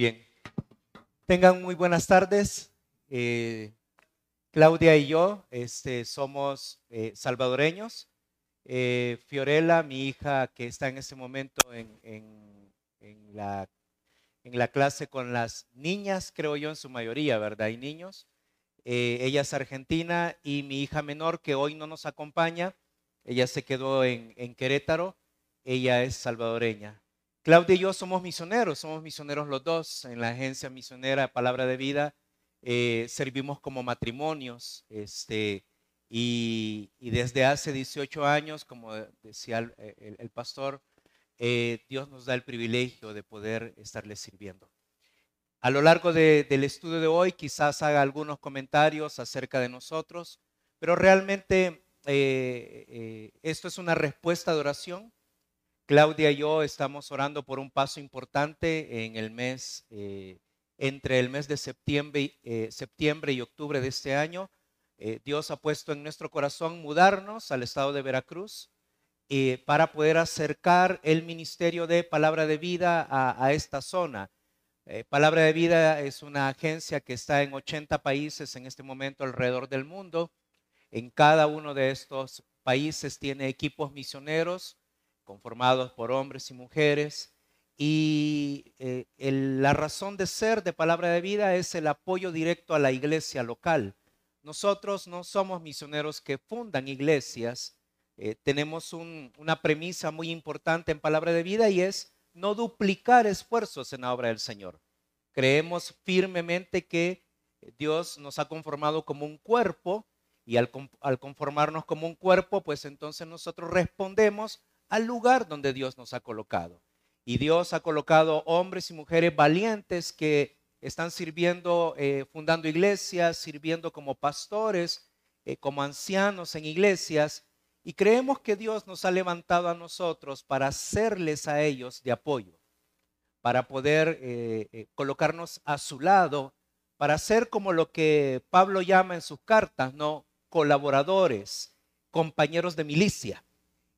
Bien. Tengan muy buenas tardes. Eh, Claudia y yo este, somos eh, salvadoreños. Eh, Fiorella, mi hija que está en este momento en, la, en, la, clase con las niñas, creo yo en su mayoría, ¿verdad? Y niños. ella es argentina y mi hija menor que hoy no nos acompaña, ella se quedó en Querétaro, ella es salvadoreña. Claudia y yo somos misioneros, somos misioneros los dos en la agencia misionera Palabra de Vida. Eh, servimos como matrimonios este, y, desde hace 18 años, como decía el, pastor, eh, Dios nos da el privilegio de poder estarle sirviendo. A lo largo del estudio de hoy quizás haga algunos comentarios acerca de nosotros, pero realmente eh, esto es una respuesta de oración Claudia y yo estamos orando por un paso importante en el mes, eh, entre el mes de septiembre, eh, septiembre, y octubre de este año. Eh, Dios ha puesto en nuestro corazón mudarnos al estado de Veracruz para poder acercar el ministerio de Palabra de Vida a, a esta zona. Palabra de Vida es una agencia que está en 80 países en este momento alrededor del mundo. En cada uno de estos países tiene equipos misioneros conformados por hombres y mujeres. Y eh, la razón de ser de Palabra de Vida es el apoyo directo a la iglesia local. Nosotros no somos misioneros que fundan iglesias. Eh, tenemos una premisa muy importante en Palabra de Vida y es no duplicar esfuerzos en la obra del Señor. Creemos firmemente que Dios nos ha conformado como un cuerpo y al, al conformarnos como un cuerpo, pues entonces nosotros respondemos al lugar donde Dios nos ha colocado. Y Dios ha colocado hombres y mujeres valientes que están sirviendo, eh, fundando iglesias, sirviendo como pastores, eh, como ancianos en iglesias. Y creemos que Dios nos ha levantado a nosotros para hacerles a ellos de apoyo, para poder eh, colocarnos a su lado, para ser como lo que Pablo llama en sus cartas, ¿no? Colaboradores, compañeros de milicia.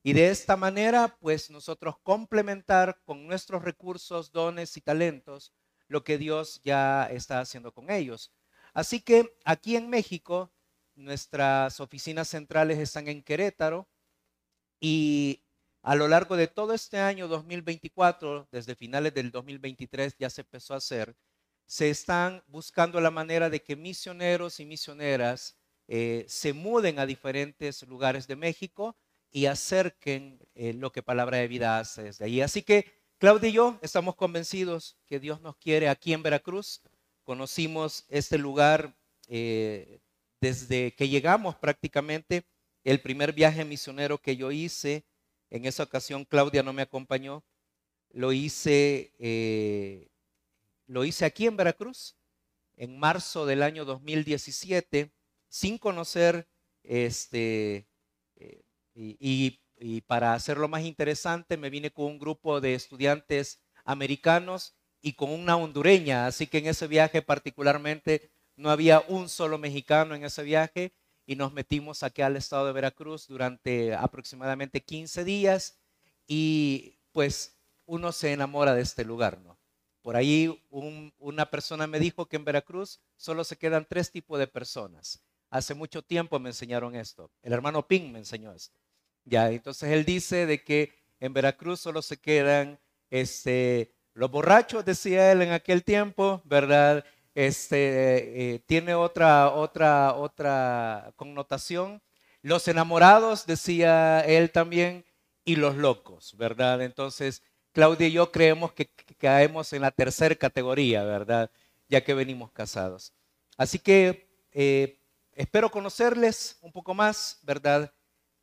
Y de esta manera, pues nosotros complementar con nuestros recursos, dones y talentos lo que Dios ya está haciendo con ellos. Así que aquí en México, nuestras oficinas centrales están en Querétaro y a lo largo de todo este año 2024, desde finales del 2023 ya se empezó a hacer, se están buscando la manera de que misioneros y misioneras eh, se muden a diferentes lugares de México y acerquen eh, lo que Palabra de Vida hace desde ahí. Así que Claudia y yo estamos convencidos que Dios nos quiere aquí en Veracruz. Conocimos este lugar eh, desde que llegamos prácticamente. El primer viaje misionero que yo hice, en esa ocasión Claudia no me acompañó, lo hice, eh, lo hice aquí en Veracruz en marzo del año 2017, sin conocer este, y, para hacerlo más interesante, me vine con un grupo de estudiantes americanos y con una hondureña. Así que en ese viaje particularmente no había un solo mexicano en ese viaje y nos metimos aquí al estado de Veracruz durante aproximadamente 15 días y pues uno se enamora de este lugar, ¿no? Por ahí una persona me dijo que en Veracruz solo se quedan tres tipos de personas. Hace mucho tiempo me enseñaron esto. El hermano Ping me enseñó esto. Ya, entonces él dice de que en Veracruz solo se quedan este, los borrachos, decía él en aquel tiempo, ¿verdad? Este, eh, tiene otra, otra, otra connotación. Los enamorados, decía él también, y los locos, ¿verdad? Entonces, Claudia y yo creemos que, caemos en la tercera categoría, ¿verdad? Ya que venimos casados. Así que eh, espero conocerles un poco más, ¿verdad?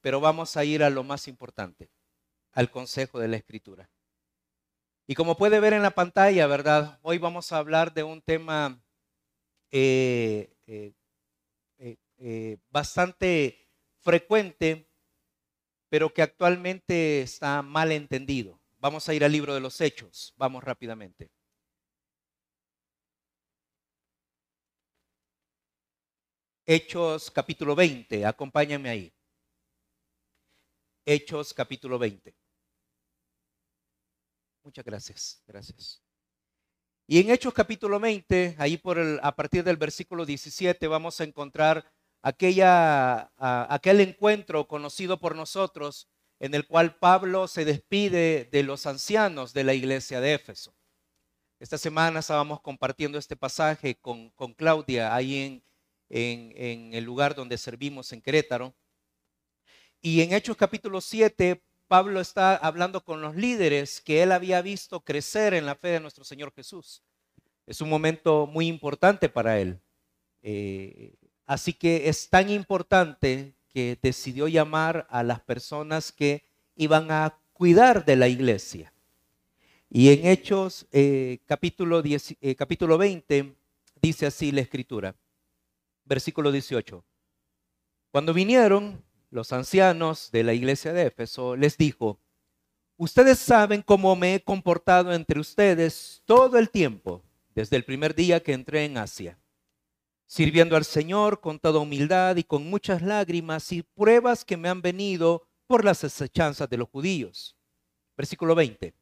Pero vamos a ir a lo más importante, al consejo de la escritura. Y como puede ver en la pantalla, ¿verdad? Hoy vamos a hablar de un tema eh, eh, eh, bastante frecuente, pero que actualmente está mal entendido. Vamos a ir al libro de los hechos, vamos rápidamente. Hechos capítulo 20, acompáñame ahí. Hechos capítulo 20. Muchas gracias, gracias. Y en Hechos capítulo 20, ahí por el, a partir del versículo 17, vamos a encontrar aquella, aquel encuentro conocido por nosotros en el cual Pablo se despide de los ancianos de la iglesia de Éfeso. Esta semana estábamos compartiendo este pasaje con, con Claudia ahí en, en, en, el lugar donde servimos en Querétaro. Y en Hechos capítulo 7, Pablo está hablando con los líderes que él había visto crecer en la fe de nuestro Señor Jesús. Es un momento muy importante para él. Eh, así que es tan importante que decidió llamar a las personas que iban a cuidar de la iglesia. Y en Hechos eh, capítulo, eh, capítulo 20 dice así la escritura, versículo 18. Cuando vinieron los ancianos de la iglesia de Éfeso, les dijo, ustedes saben cómo me he comportado entre ustedes todo el tiempo, desde el primer día que entré en Asia sirviendo al Señor con toda humildad y con muchas lágrimas y pruebas que me han venido por las acechanzas de los judíos. Versículo 20.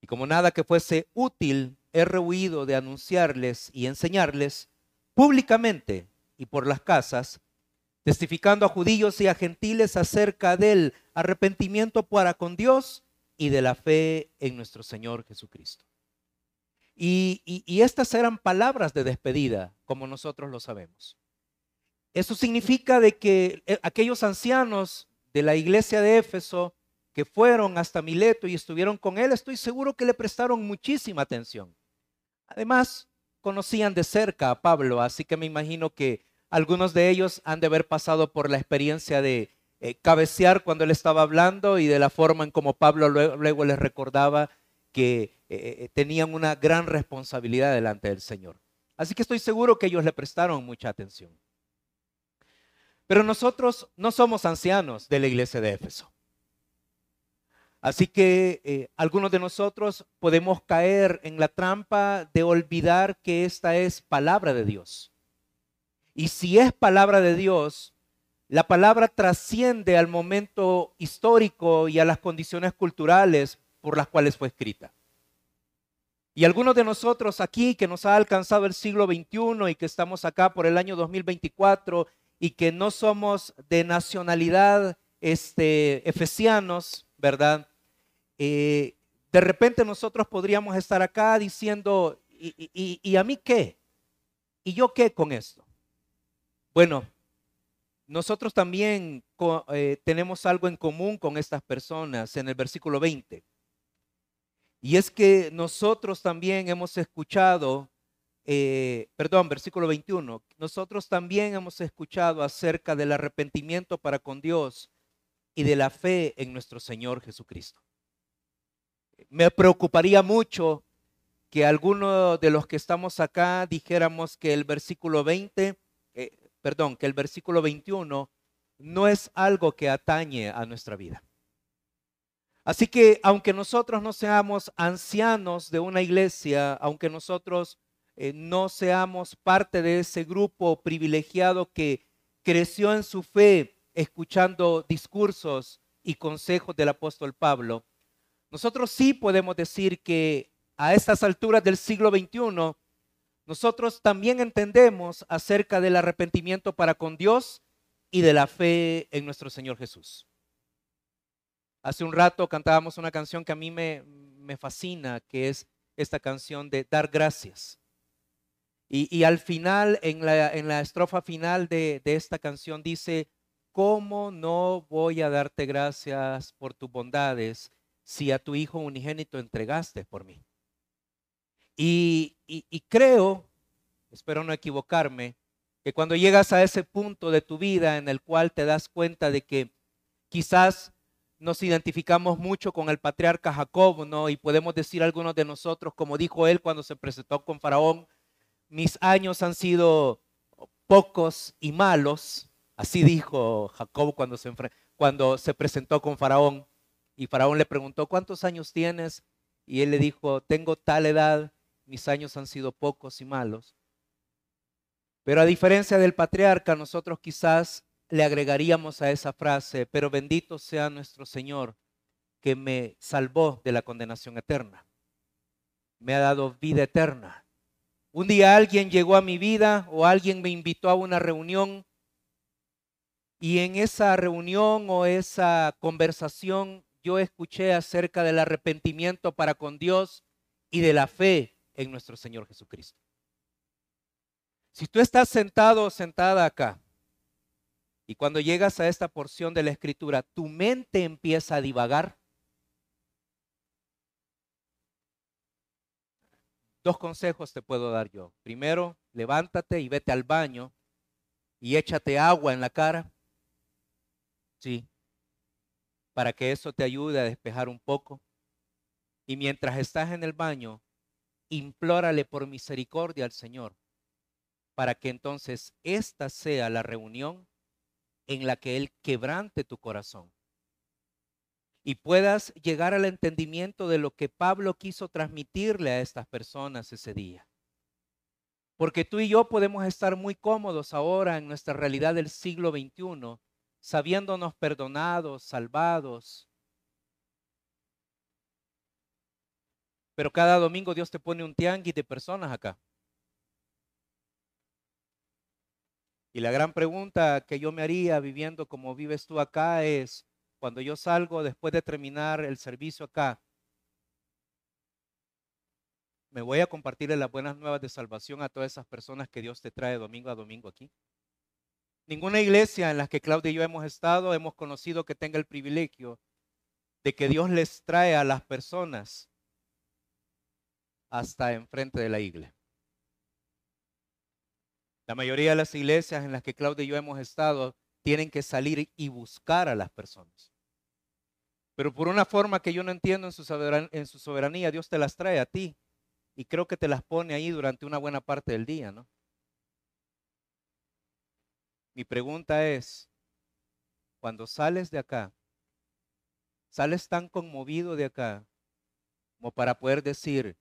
Y como nada que fuese útil, he rehuido de anunciarles y enseñarles públicamente y por las casas, testificando a judíos y a gentiles acerca del arrepentimiento para con Dios y de la fe en nuestro Señor Jesucristo. Y, estas eran palabras de despedida, como nosotros lo sabemos. Eso significa de que eh, aquellos ancianos de la iglesia de Éfeso que fueron hasta Mileto y estuvieron con él, estoy seguro que le prestaron muchísima atención. Además, conocían de cerca a Pablo, así que me imagino que algunos de ellos han de haber pasado por la experiencia de eh, cabecear cuando él estaba hablando y de la forma en como Pablo luego les recordaba que eh, eh, tenían una gran responsabilidad delante del Señor. Así que estoy seguro que ellos le prestaron mucha atención. Pero nosotros no somos ancianos de la iglesia de Éfeso. Así que algunos de nosotros podemos caer en la trampa de olvidar que esta es palabra de Dios. Y si es palabra de Dios, la palabra trasciende al momento histórico y a las condiciones culturales por las cuales fue escrita. Y algunos de nosotros aquí que nos ha alcanzado el siglo XXI y que estamos acá por el año 2024 y que no somos de nacionalidad este, efesianos, ¿verdad? Eh, de repente nosotros podríamos estar acá diciendo, ¿y, a mí qué? ¿Y yo qué con esto? Bueno, nosotros también eh, tenemos algo en común con estas personas en el versículo 20. Y es que nosotros también hemos escuchado, eh, perdón, versículo 21, nosotros también hemos escuchado acerca del arrepentimiento para con Dios y de la fe en nuestro Señor Jesucristo. Me preocuparía mucho que alguno de los que estamos acá dijéramos que el versículo 20, eh, perdón, que el versículo 21 no es algo que atañe a nuestra vida. Así que aunque nosotros no seamos ancianos de una iglesia, aunque nosotros eh, no seamos parte de ese grupo privilegiado que creció en su fe escuchando discursos y consejos del apóstol Pablo, nosotros sí podemos decir que a estas alturas del siglo XXI, nosotros también entendemos acerca del arrepentimiento para con Dios y de la fe en nuestro Señor Jesús. Hace un rato cantábamos una canción que a mí me, fascina, que es esta canción de Dar Gracias. Y, al final, en la, estrofa final de, de, esta canción dice, ¿cómo no voy a darte gracias por tus bondades si a tu Hijo unigénito entregaste por mí? Y, creo, espero no equivocarme, que cuando llegas a ese punto de tu vida en el cual te das cuenta de que quizás nos identificamos mucho con el patriarca Jacob, ¿no? Y podemos decir algunos de nosotros, como dijo él cuando se presentó con Faraón, mis años han sido pocos y malos, así dijo Jacob cuando se, cuando se presentó con Faraón. Y Faraón le preguntó, ¿cuántos años tienes? Y él le dijo, tengo tal edad, mis años han sido pocos y malos. Pero a diferencia del patriarca, nosotros quizás le agregaríamos a esa frase, pero bendito sea nuestro Señor que me salvó de la condenación eterna. me ha dado vida eterna. Un día alguien llegó a mi vida o alguien me invitó a una reunión y en esa reunión o esa conversación yo escuché acerca del arrepentimiento para con Dios y de la fe en nuestro Señor Jesucristo. Si tú estás sentado o sentada acá y cuando llegas a esta porción de la escritura, tu mente empieza a divagar, Dos consejos te puedo dar yo. Primero, levántate y vete al baño y échate agua en la cara. Sí. Para que eso te ayude a despejar un poco. Y mientras estás en el baño, implórale por misericordia al Señor para que entonces esta sea la reunión en la que Él quebrante tu corazón y puedas llegar al entendimiento de lo que Pablo quiso transmitirle a estas personas ese día. Porque tú y yo podemos estar muy cómodos ahora en nuestra realidad del siglo XXI, sabiéndonos perdonados, salvados. Pero cada domingo Dios te pone un tianguis de personas acá. Y la gran pregunta que yo me haría viviendo como vives tú acá es, cuando yo salgo después de terminar el servicio acá, me voy a compartirle las buenas nuevas de salvación a todas esas personas que Dios te trae domingo a domingo aquí. Ninguna iglesia en la que Claudia y yo hemos estado hemos conocido que tenga el privilegio de que Dios les trae a las personas hasta enfrente de la iglesia. La mayoría de las iglesias en las que Claudia y yo hemos estado tienen que salir y buscar a las personas. Pero por una forma que yo no entiendo en su, soberanía, Dios te las trae a ti. Y creo que te las pone ahí durante una buena parte del día, ¿no? Mi pregunta es, cuando sales de acá, sales tan conmovido de acá como para poder decir,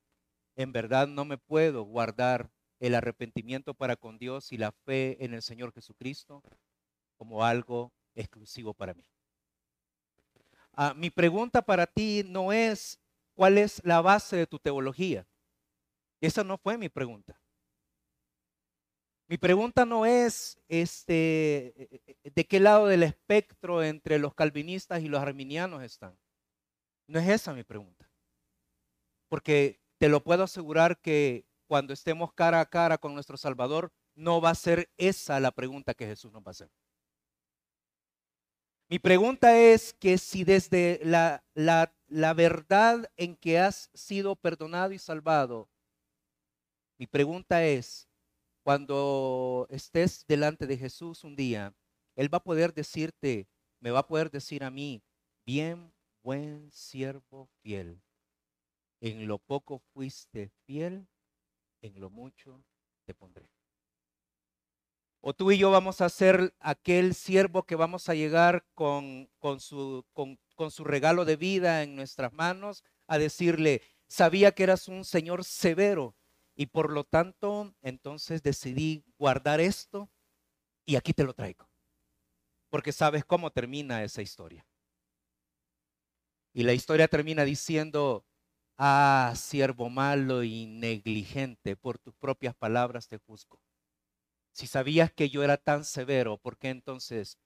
en verdad no me puedo guardar el arrepentimiento para con Dios y la fe en el Señor Jesucristo como algo exclusivo para mí. Ah, mi pregunta para ti no es cuál es la base de tu teología. Esa no fue mi pregunta. Mi pregunta no es este, de qué lado del espectro entre los calvinistas y los arminianos están. No es esa mi pregunta. Porque te lo puedo asegurar que cuando estemos cara a cara con nuestro Salvador, no va a ser esa la pregunta que Jesús nos va a hacer. Mi pregunta es que si desde la, la, verdad en que has sido perdonado y salvado, mi pregunta es, cuando estés delante de Jesús un día, Él va a poder decirte, me va a poder decir a mí, bien, buen siervo fiel. En lo poco fuiste fiel, en lo mucho te pondré. O tú y yo vamos a ser aquel siervo que vamos a llegar con, con, su, con, con su regalo de vida en nuestras manos a decirle, sabía que eras un Señor severo y por lo tanto entonces decidí guardar esto y aquí te lo traigo. Porque sabes cómo termina esa historia. Y la historia termina diciendo, ah, siervo malo y negligente, por tus propias palabras te juzgo. Si sabías que yo era tan severo, ¿por qué entonces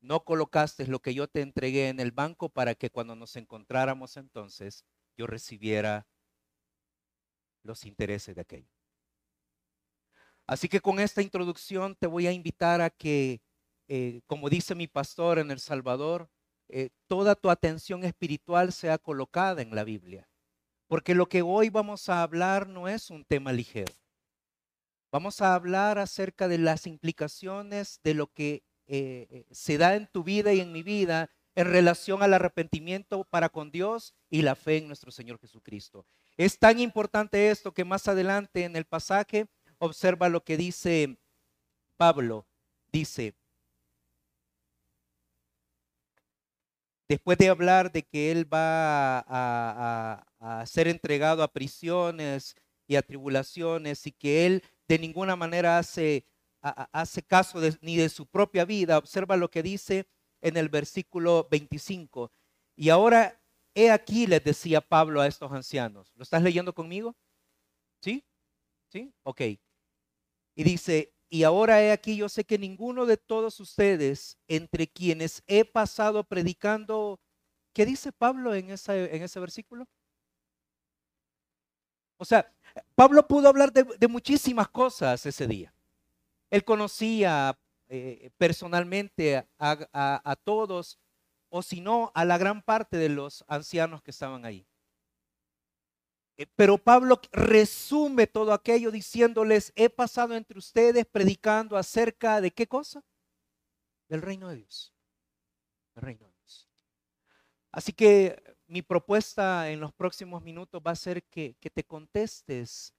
no colocaste lo que yo te entregué en el banco para que cuando nos encontráramos entonces yo recibiera los intereses de aquello? Así que con esta introducción te voy a invitar a que, eh, como dice mi pastor en El Salvador, eh, toda tu atención espiritual sea colocada en la Biblia. Porque lo que hoy vamos a hablar no es un tema ligero. Vamos a hablar acerca de las implicaciones de lo que eh, eh, se da en tu vida y en mi vida en relación al arrepentimiento para con Dios y la fe en nuestro Señor Jesucristo. Es tan importante esto que más adelante en el pasaje observa lo que dice Pablo. Dice, después de hablar de que él va a, ser entregado a prisiones y a tribulaciones y que él de ninguna manera hace, hace caso ni de su propia vida. Observa lo que dice en el versículo 25. Y ahora, he aquí, les decía Pablo a estos ancianos. ¿Lo estás leyendo conmigo? ¿Sí? ¿Sí? Ok. Y dice, y ahora he aquí, yo sé que ninguno de todos ustedes, entre quienes he pasado predicando, ¿qué dice Pablo en, ese versículo? O sea, Pablo pudo hablar de, muchísimas cosas ese día. Él conocía eh, personalmente a todos, o si no, a la gran parte de los ancianos que estaban ahí. Eh, pero Pablo resume todo aquello diciéndoles, he pasado entre ustedes predicando acerca de qué cosa? Del reino de Dios. Del reino de Dios. Así que mi propuesta en los próximos minutos va a ser que, te contestes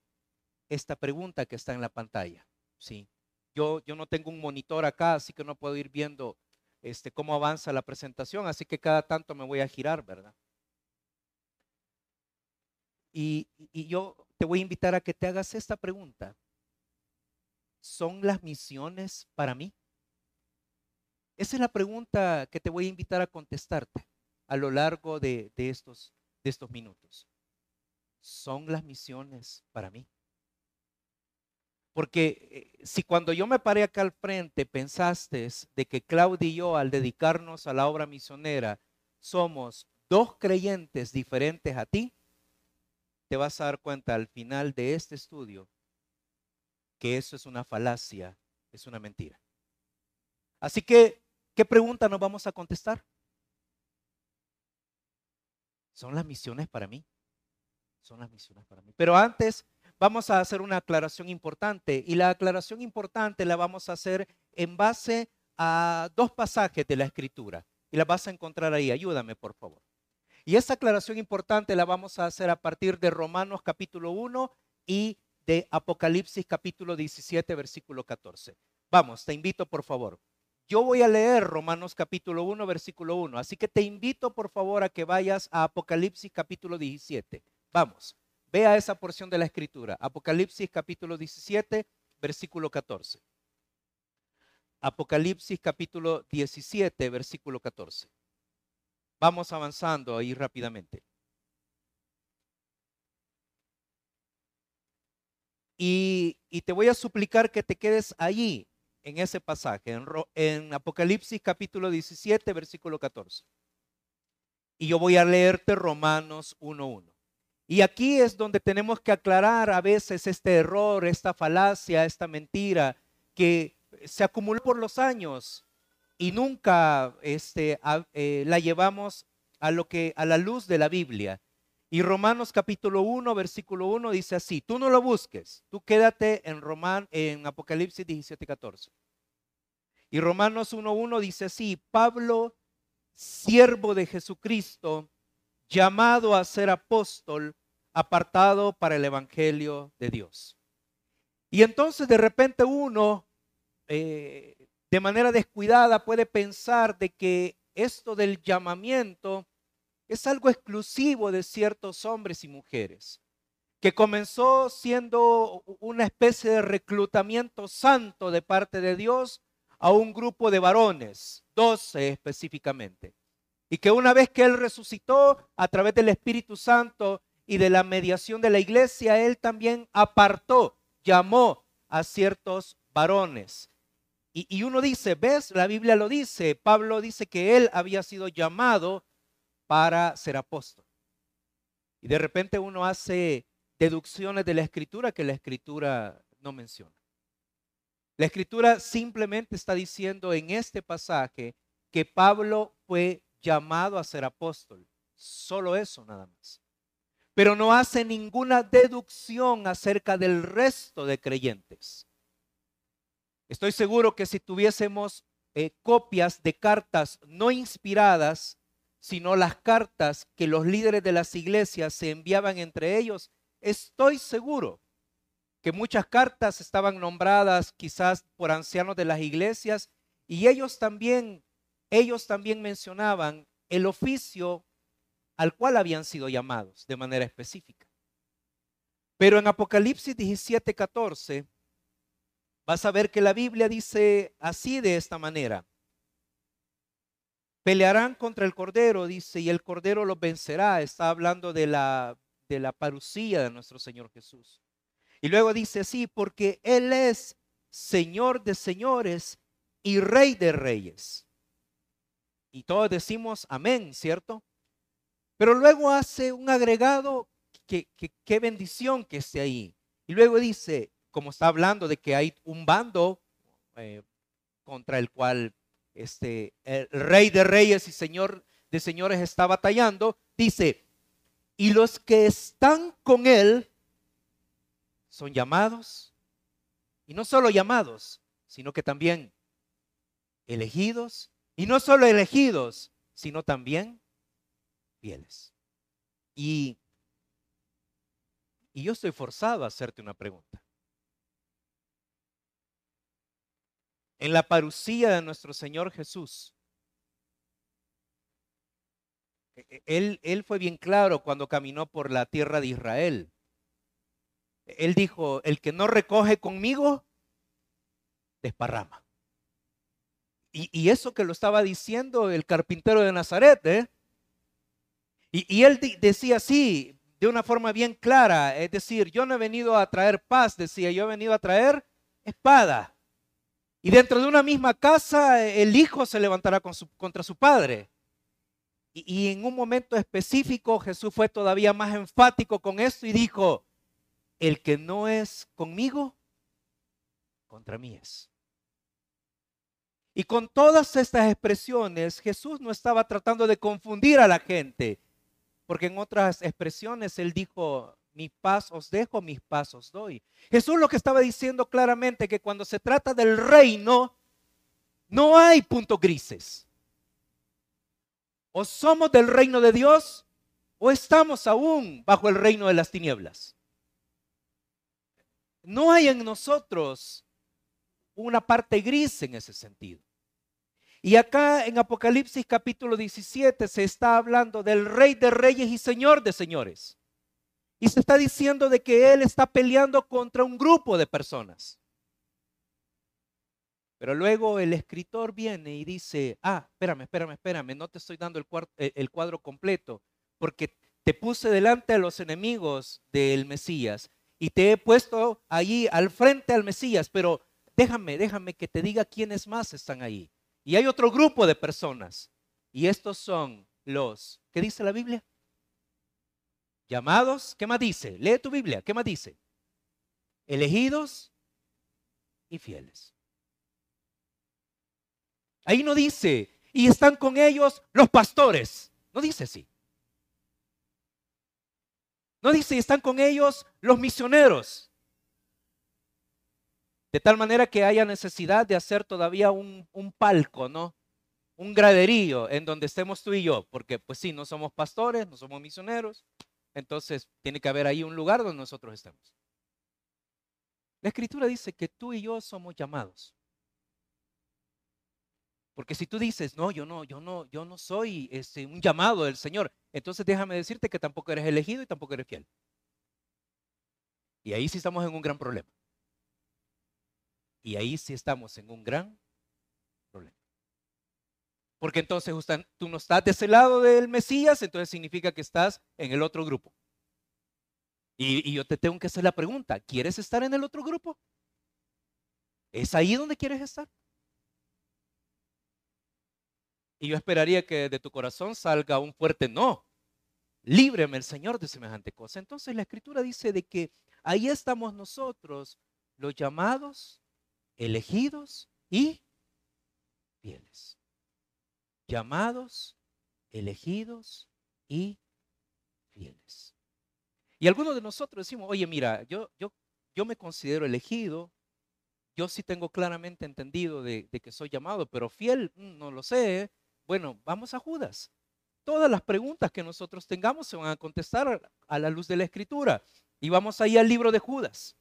esta pregunta que está en la pantalla. ¿sí? Yo, yo no tengo un monitor acá, así que no puedo ir viendo este, cómo avanza la presentación, así que cada tanto me voy a girar, ¿verdad? Y, yo te voy a invitar a que te hagas esta pregunta. ¿Son las misiones para mí? Esa es la pregunta que te voy a invitar a contestarte a lo largo de, estos, minutos. ¿Son las misiones para mí? Porque eh, si cuando yo me paré acá al frente pensaste de que Claudia y yo al dedicarnos a la obra misionera somos dos creyentes diferentes a ti, te vas a dar cuenta al final de este estudio que eso es una falacia, es una mentira. Así que, ¿qué pregunta nos vamos a contestar? ¿Son las misiones para mí? Son las misiones para mí. Pero antes vamos a hacer una aclaración importante y la aclaración importante la vamos a hacer en base a dos pasajes de la escritura y la vas a encontrar ahí. Ayúdame, por favor. Y esta aclaración importante la vamos a hacer a partir de Romanos capítulo 1 y de Apocalipsis capítulo 17, versículo 14. Vamos, te invito por favor. Yo voy a leer Romanos capítulo 1, versículo 1. Así que te invito por favor a que vayas a Apocalipsis capítulo 17. Vamos, vea esa porción de la escritura. Apocalipsis capítulo 17, versículo 14. Apocalipsis capítulo 17, versículo 14. Vamos avanzando ahí rápidamente. Y, te voy a suplicar que te quedes allí, en ese pasaje, en, en Apocalipsis capítulo 17, versículo 14. Y yo voy a leerte Romanos 1.1. Y aquí es donde tenemos que aclarar a veces este error, esta falacia, esta mentira que se acumuló por los años y nunca este, eh, la llevamos a, lo que, a la luz de la Biblia. Y Romanos capítulo 1, versículo 1 dice así, tú no lo busques, tú quédate en, Roman, en Apocalipsis 17, 14. Y Romanos 1.1 dice así, Pablo, siervo de Jesucristo, llamado a ser apóstol, apartado para el Evangelio de Dios. Y entonces de repente uno eh, de manera descuidada puede pensar de que esto del llamamiento es algo exclusivo de ciertos hombres y mujeres, que comenzó siendo una especie de reclutamiento santo de parte de Dios a un grupo de varones, doce específicamente, y que una vez que Él resucitó a través del Espíritu Santo y de la mediación de la iglesia, Él también apartó, llamó a ciertos varones y, uno dice, ¿ves? La Biblia lo dice. Pablo dice que él había sido llamado para ser apóstol. Y de repente uno hace deducciones de la escritura que la escritura no menciona. La escritura simplemente está diciendo en este pasaje que Pablo fue llamado a ser apóstol. Solo eso nada más. Pero no hace ninguna deducción acerca del resto de creyentes. Estoy seguro que si tuviésemos eh, copias de cartas no inspiradas, sino las cartas que los líderes de las iglesias se enviaban entre ellos, estoy seguro que muchas cartas estaban nombradas quizás por ancianos de las iglesias y ellos también ellos también mencionaban el oficio al cual habían sido llamados de manera específica. Pero en Apocalipsis 17:14 vas a ver que la Biblia dice así de esta manera. Pelearán contra el Cordero, dice, y el Cordero los vencerá. Está hablando de la, de la parucía de nuestro Señor Jesús. Y luego dice así, porque Él es Señor de señores y Rey de reyes. Y todos decimos amén, ¿cierto? Pero luego hace un agregado que, qué bendición que esté ahí. Y luego dice, como está hablando de que hay un bando eh, contra el cual este, el rey de reyes y señor de señores está batallando, dice, y los que están con él son llamados, y no solo llamados, sino que también elegidos, y no solo elegidos, sino también fieles. Y, y yo estoy forzado a hacerte una pregunta. En la parucía de nuestro Señor Jesús, e, e, él, fue bien claro cuando caminó por la tierra de Israel. Él dijo, el que no recoge conmigo, desparrama. Y, eso que lo estaba diciendo el carpintero de Nazaret, ¿eh? Y él decía así, de una forma bien clara, es decir, yo no he venido a traer paz, decía, yo he venido a traer espada. Y dentro de una misma casa, el hijo se levantará contra su padre. Y, en un momento específico Jesús fue todavía más enfático con esto y dijo, el que no es conmigo, contra mí es. Y con todas estas expresiones, Jesús no estaba tratando de confundir a la gente, porque en otras expresiones él dijo, mi paz os dejo, mis paz os doy. Jesús lo que estaba diciendo claramente que cuando se trata del reino, no hay puntos grises. O somos del reino de Dios o estamos aún bajo el reino de las tinieblas. No hay en nosotros una parte gris en ese sentido. Y acá en Apocalipsis capítulo 17 se está hablando del rey de reyes y señor de señores. Y se está diciendo de que él está peleando contra un grupo de personas. Pero luego el escritor viene y dice, ah, espérame, espérame, espérame, no te estoy dando el, eh, cuadro completo, porque te puse delante de los enemigos del Mesías y te he puesto allí al frente al Mesías, pero déjame, déjame que te diga quiénes más están ahí. Y hay otro grupo de personas, y estos son los, ¿qué dice la Biblia? Llamados, ¿qué más dice? Lee tu Biblia, ¿qué más dice? Elegidos y fieles. Ahí no dice, y están con ellos los pastores. No dice así. No dice, y están con ellos los misioneros. De tal manera que haya necesidad de hacer todavía un, palco, ¿no? Un graderío en donde estemos tú y yo. Porque pues sí, no somos pastores, no somos misioneros. Entonces tiene que haber ahí un lugar donde nosotros estemos. La escritura dice que tú y yo somos llamados. Porque si tú dices, no, yo no, yo no, yo no soy este, un llamado del Señor, entonces déjame decirte que tampoco eres elegido y tampoco eres fiel. Y ahí sí estamos en un gran problema. Y ahí sí estamos en un gran. Porque entonces tú no estás de ese lado del Mesías, entonces significa que estás en el otro grupo. Y, yo te tengo que hacer la pregunta, ¿quieres estar en el otro grupo? ¿Es ahí donde quieres estar? Y yo esperaría que de tu corazón salga un fuerte no. Líbreme el Señor de semejante cosa. Entonces la escritura dice de que ahí estamos nosotros, los llamados, elegidos y fieles. Llamados, elegidos y fieles. Y algunos de nosotros decimos, oye, mira, yo, yo, yo me considero elegido, yo sí tengo claramente entendido de, de que soy llamado, pero fiel, mm, no lo sé, bueno, vamos a Judas. Todas las preguntas que nosotros tengamos se van a contestar a la luz de la escritura. Y vamos ahí al libro de Judas.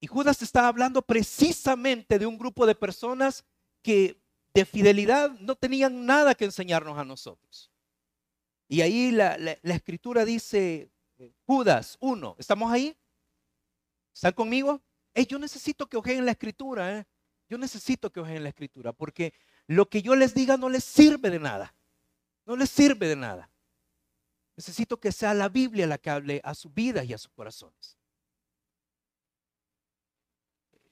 Y Judas está hablando precisamente de un grupo de personas que de fidelidad no tenían nada que enseñarnos a nosotros. Y ahí la, escritura dice, Judas 1, ¿estamos ahí? ¿Están conmigo? yo necesito que ojeen la escritura. ¿eh? Yo necesito que ojen la escritura porque lo que yo les diga no les sirve de nada. No les sirve de nada. Necesito que sea la Biblia la que hable a sus vidas y a sus corazones.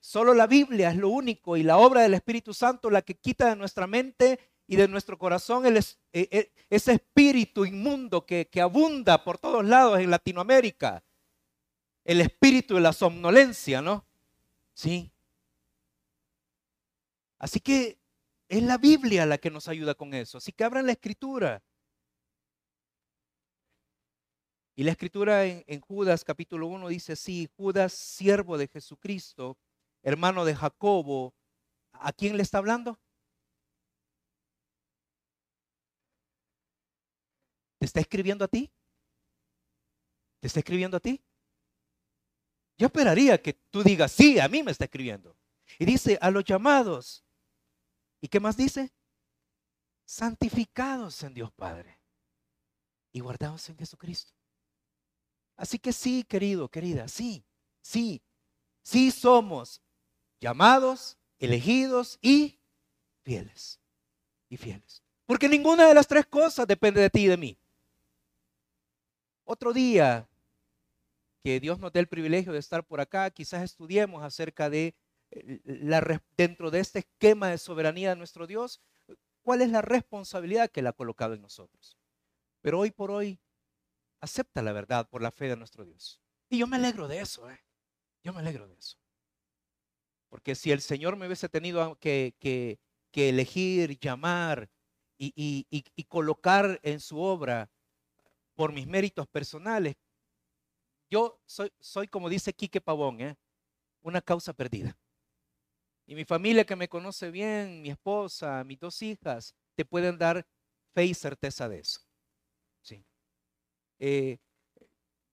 Solo la Biblia es lo único y la obra del Espíritu Santo la que quita de nuestra mente y de nuestro corazón e, e, ese espíritu inmundo que, que abunda por todos lados en Latinoamérica. El espíritu de la somnolencia, ¿no? Sí. Así que es la Biblia la que nos ayuda con eso. Así que abran la escritura. Y la escritura en, en, Judas capítulo 1 dice así, Judas, siervo de Jesucristo, hermano de Jacobo, ¿a quién le está hablando? ¿Te está escribiendo a ti? ¿Te está escribiendo a ti? Yo esperaría que tú digas, sí, a mí me está escribiendo. Y dice, a los llamados. ¿Y qué más dice? Santificados en Dios Padre y guardados en Jesucristo. Así que sí, querido, querida, sí, sí, sí somos llamados, elegidos y fieles. Y fieles. Porque ninguna de las tres cosas depende de ti y de mí. Otro día que Dios nos dé el privilegio de estar por acá, quizás estudiemos acerca de eh, dentro de este esquema de soberanía de nuestro Dios, cuál es la responsabilidad que Él ha colocado en nosotros. Pero hoy por hoy, acepta la verdad por la fe de nuestro Dios. Y yo me alegro de eso, ¿eh? Yo me alegro de eso. Porque si el Señor me hubiese tenido que, elegir, llamar y, colocar en su obra por mis méritos personales, yo soy, soy como dice Quique Pavón, ¿eh? una causa perdida. Y mi familia que me conoce bien, mi esposa, mis dos hijas, te pueden dar fe y certeza de eso. Sí. Eh,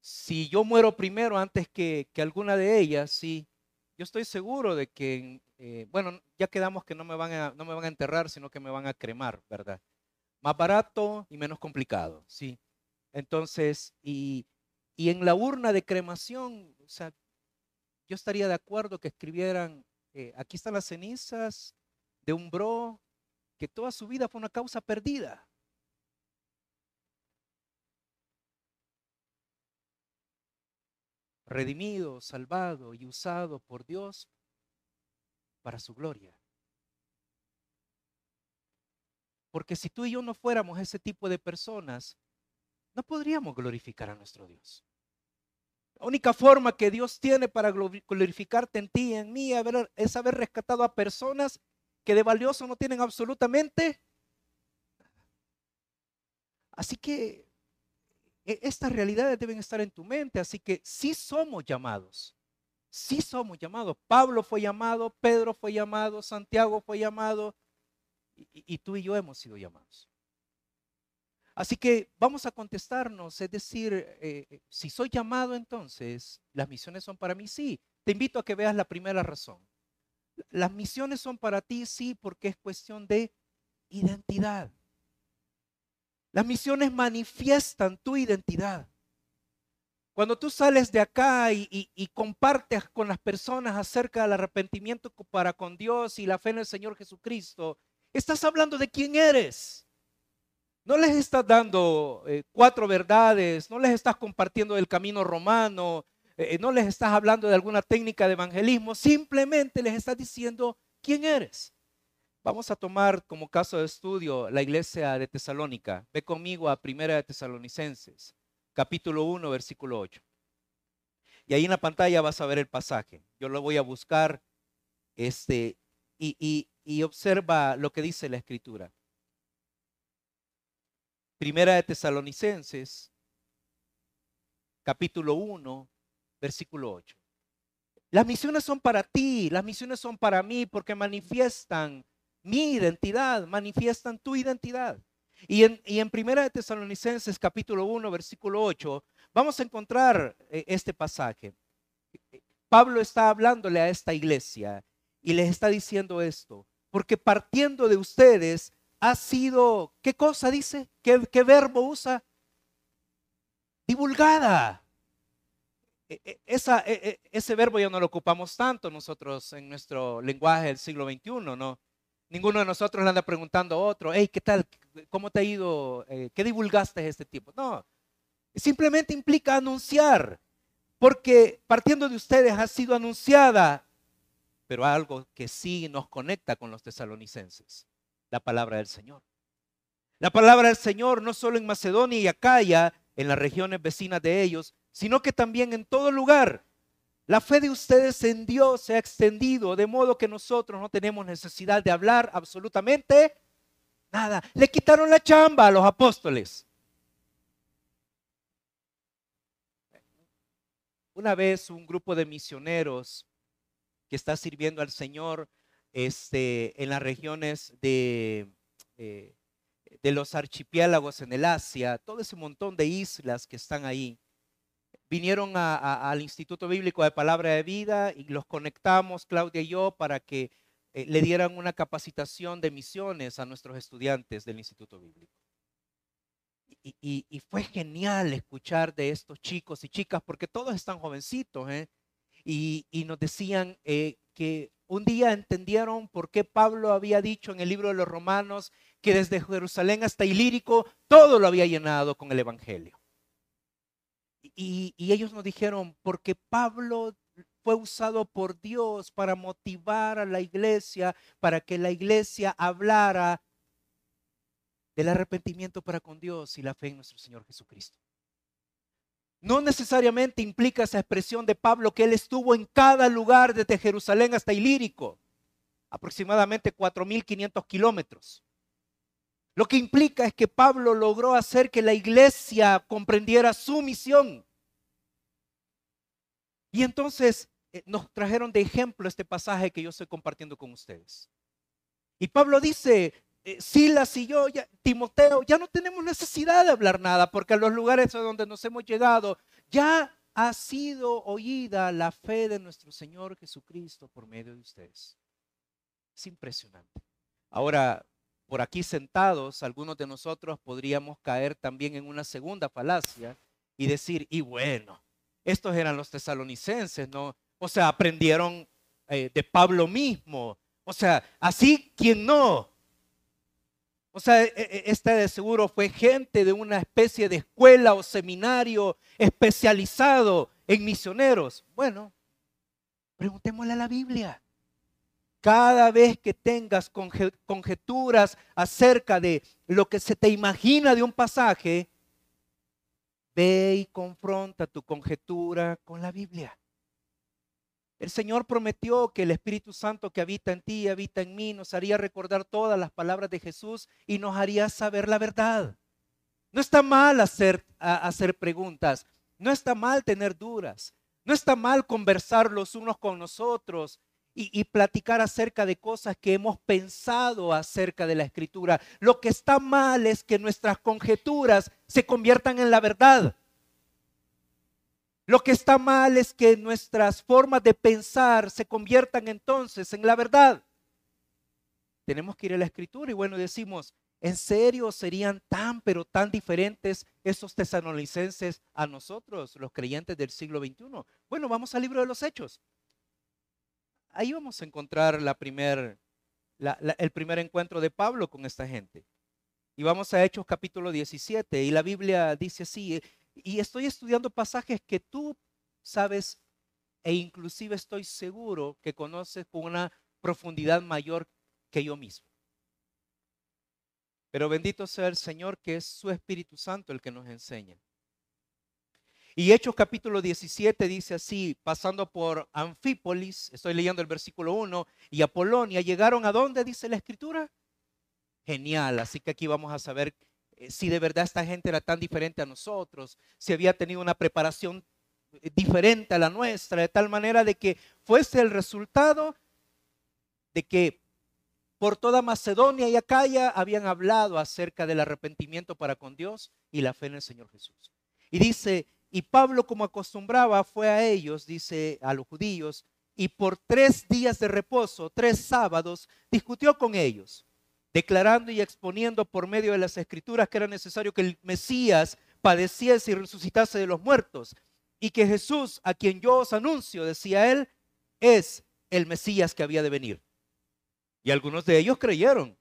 si yo muero primero antes que, alguna de ellas, sí, yo estoy seguro de que, eh, bueno, ya quedamos que no me, van a, no me van a enterrar, sino que me van a cremar, ¿verdad? Más barato y menos complicado, sí. Entonces, y, en la urna de cremación, o sea, yo estaría de acuerdo que escribieran, eh, aquí están las cenizas de un bro que toda su vida fue una causa perdida. Redimido, salvado y usado por Dios para su gloria. Porque si tú y yo no fuéramos ese tipo de personas, no podríamos glorificar a nuestro Dios. La única forma que Dios tiene para glorificarte en ti y en mí es haber rescatado a personas que de valioso no tienen absolutamente. Así que estas realidades deben estar en tu mente. Así que sí somos llamados. Sí somos llamados. Pablo fue llamado, Pedro fue llamado, Santiago fue llamado y, y tú y yo hemos sido llamados. Así que vamos a contestarnos, es decir, eh, eh, si soy llamado entonces, ¿las misiones son para mí? Sí. Te invito a que veas la primera razón. Las misiones son para ti, sí, porque es cuestión de identidad. Las misiones manifiestan tu identidad. Cuando tú sales de acá y, compartes con las personas acerca del arrepentimiento para con Dios y la fe en el Señor Jesucristo, estás hablando de quién eres. No les estás dando eh, cuatro verdades, no les estás compartiendo el camino romano, eh, no les estás hablando de alguna técnica de evangelismo, simplemente les estás diciendo quién eres. Vamos a tomar como caso de estudio la iglesia de Tesalónica. Ve conmigo a Primera de Tesalonicenses, capítulo 1, versículo 8. Y ahí en la pantalla vas a ver el pasaje. Yo lo voy a buscar este, y, y observa lo que dice la escritura. Primera de Tesalonicenses, capítulo 1, versículo 8. Las misiones son para ti, las misiones son para mí porque manifiestan mi identidad, manifiestan tu identidad. Y en, y en Primera de Tesalonicenses capítulo 1, versículo 8, vamos a encontrar eh, este pasaje. Pablo está hablándole a esta iglesia y les está diciendo esto, porque partiendo de ustedes ha sido, ¿qué cosa dice? ¿Qué, verbo usa? Divulgada. E, e, esa, e, ese verbo ya no lo ocupamos tanto nosotros en nuestro lenguaje del siglo XXI, ¿no? Ninguno de nosotros le anda preguntando a otro, hey, ¿qué tal? ¿Cómo te ha ido? Eh, ¿Qué divulgaste este tipo? No, Simplemente implica anunciar, porque partiendo de ustedes ha sido anunciada, pero algo que sí nos conecta con los tesalonicenses, la palabra del Señor. La palabra del Señor no solo en Macedonia y Acaya, en las regiones vecinas de ellos, sino que también en todo lugar. La fe de ustedes en Dios se ha extendido, de modo que nosotros no tenemos necesidad de hablar absolutamente nada. Le quitaron la chamba a los apóstoles. Una vez un grupo de misioneros que está sirviendo al Señor este, en las regiones de, eh, de los archipiélagos en el Asia, todo ese montón de islas que están ahí, vinieron al Instituto Bíblico de Palabra de Vida y los conectamos, Claudia y yo, para que eh, le dieran una capacitación de misiones a nuestros estudiantes del Instituto Bíblico y, fue genial escuchar de estos chicos y chicas, porque todos están jovencitos, ¿eh? y, nos decían eh, que un día entendieron por qué Pablo había dicho en el libro de los Romanos que desde Jerusalén hasta Ilírico todo lo había llenado con el Evangelio. Y, ellos nos dijeron, porque Pablo fue usado por Dios para motivar a la iglesia, para que la iglesia hablara del arrepentimiento para con Dios y la fe en nuestro Señor Jesucristo. No necesariamente implica esa expresión de Pablo que él estuvo en cada lugar desde Jerusalén hasta Ilírico, aproximadamente 4.500 kilómetros. Lo que implica es que Pablo logró hacer que la iglesia comprendiera su misión. Y entonces eh, nos trajeron de ejemplo este pasaje que yo estoy compartiendo con ustedes. Y Pablo dice, eh, Silas y yo, Timoteo, ya no tenemos necesidad de hablar nada, porque a los lugares a donde nos hemos llegado ya ha sido oída la fe de nuestro Señor Jesucristo por medio de ustedes. Es impresionante. Ahora, por aquí sentados, algunos de nosotros podríamos caer también en una segunda falacia y decir, y bueno, estos eran los tesalonicenses, ¿no? O sea, aprendieron eh, de Pablo mismo. O sea, así quien no, o sea, e, e, este de seguro fue gente de una especie de escuela o seminario especializado en misioneros. Bueno, preguntémosle a la Biblia. Cada vez que tengas conjeturas acerca de lo que se te imagina de un pasaje, ve y confronta tu conjetura con la Biblia. El Señor prometió que el Espíritu Santo que habita en ti y habita en mí nos haría recordar todas las palabras de Jesús y nos haría saber la verdad. No está mal hacer, hacer preguntas, no está mal tener dudas, no está mal conversar los unos con nosotros y, platicar acerca de cosas que hemos pensado acerca de la Escritura. Lo que está mal es que nuestras conjeturas se conviertan en la verdad. Lo que está mal es que nuestras formas de pensar se conviertan entonces en la verdad. Tenemos que ir a la escritura y bueno, decimos, ¿en serio serían tan, pero tan diferentes esos tesanolicenses a nosotros, los creyentes del siglo XXI? Bueno, vamos al libro de los Hechos. Ahí vamos a encontrar el primer encuentro de Pablo con esta gente. Y vamos a Hechos capítulo 17 y la Biblia dice así, y estoy estudiando pasajes que tú sabes e inclusive estoy seguro que conoces con una profundidad mayor que yo mismo. Pero bendito sea el Señor que es su Espíritu Santo el que nos enseña. Y Hechos capítulo 17 dice así, pasando por Anfípolis, estoy leyendo el versículo 1, y Apolonia, llegaron a dónde dice la escritura? Genial, así que aquí vamos a saber eh, si de verdad esta gente era tan diferente a nosotros, si había tenido una preparación eh, diferente a la nuestra, de tal manera de que fuese el resultado de que por toda Macedonia y Acaya habían hablado acerca del arrepentimiento para con Dios y la fe en el Señor Jesús. Y dice, y Pablo como acostumbraba fue a ellos, dice a los judíos, y por tres días de reposo, tres sábados, discutió con ellos declarando y exponiendo por medio de las escrituras que era necesario que el Mesías padeciese y resucitase de los muertos, y que Jesús, a quien yo os anuncio, decía él, es el Mesías que había de venir. Y algunos de ellos creyeron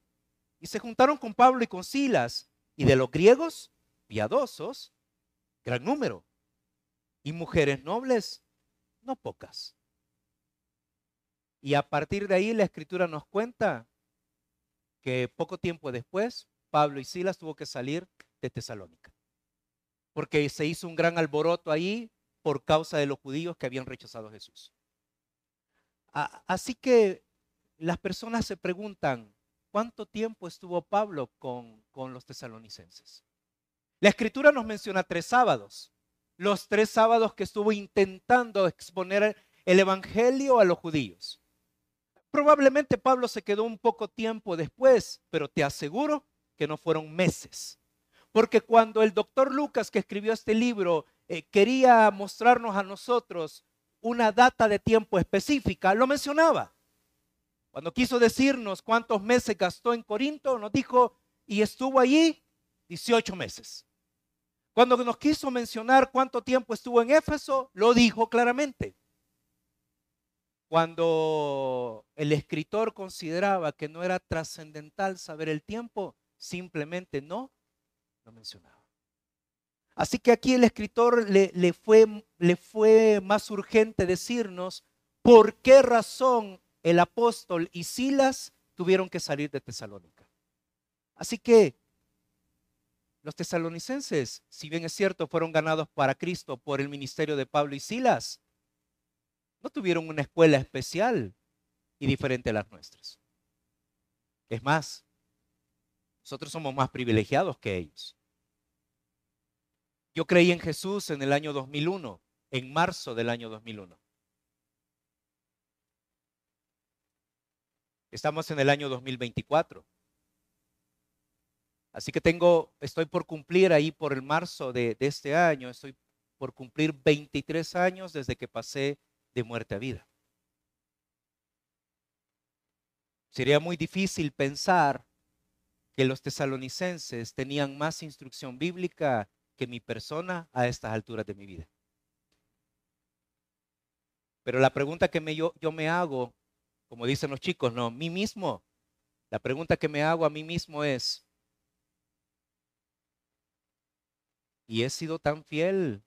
y se juntaron con Pablo y con Silas, y de los griegos, piadosos, gran número. Y mujeres nobles, no pocas. Y a partir de ahí la escritura nos cuenta que poco tiempo después Pablo y Silas tuvo que salir de Tesalónica. Porque se hizo un gran alboroto ahí por causa de los judíos que habían rechazado a Jesús. Así que las personas se preguntan, ¿cuánto tiempo estuvo Pablo con, con los tesalonicenses? La escritura nos menciona tres sábados, los tres sábados que estuvo intentando exponer el Evangelio a los judíos. Probablemente Pablo se quedó un poco tiempo después, pero te aseguro que no fueron meses. Porque cuando el doctor Lucas, que escribió este libro, eh, quería mostrarnos a nosotros una data de tiempo específica, lo mencionaba. Cuando quiso decirnos cuántos meses gastó en Corinto, nos dijo, y estuvo allí 18 meses. Cuando nos quiso mencionar cuánto tiempo estuvo en Éfeso, lo dijo claramente. Cuando el escritor consideraba que no era trascendental saber el tiempo, simplemente no lo mencionaba. Así que aquí el escritor le, le, fue, más urgente decirnos por qué razón el apóstol y Silas tuvieron que salir de Tesalónica. Así que los tesalonicenses, si bien es cierto, fueron ganados para Cristo por el ministerio de Pablo y Silas, no tuvieron una escuela especial y diferente a las nuestras. Es más, nosotros somos más privilegiados que ellos. Yo creí en Jesús en el año 2001, en marzo del año 2001. Estamos en el año 2024. Así que tengo, estoy por cumplir ahí por el marzo de, este año, estoy por cumplir 23 años desde que pasé de muerte a vida. Sería muy difícil pensar que los tesalonicenses tenían más instrucción bíblica que mi persona a estas alturas de mi vida. Pero la pregunta que yo, yo me hago, como dicen los chicos, no, mí mismo, la pregunta que me hago a mí mismo es, Y he sido tan fiel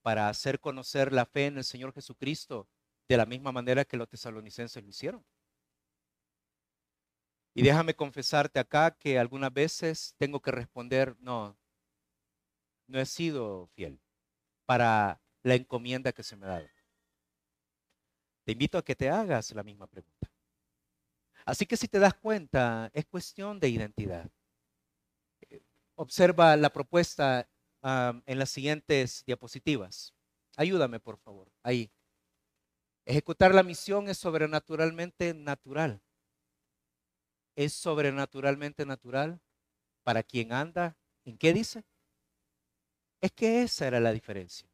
para hacer conocer la fe en el Señor Jesucristo de la misma manera que los tesalonicenses lo hicieron. Y déjame confesarte acá que algunas veces tengo que responder, no, no he sido fiel para la encomienda que se me ha dado. Te invito a que te hagas la misma pregunta. Así que si te das cuenta, es cuestión de identidad. Observa la propuesta en las siguientes diapositivas. Ayúdame, por favor. Ahí. Ejecutar la misión es sobrenaturalmente natural. Es sobrenaturalmente natural para quien anda. ¿En qué dice? Es que esa era la diferencia.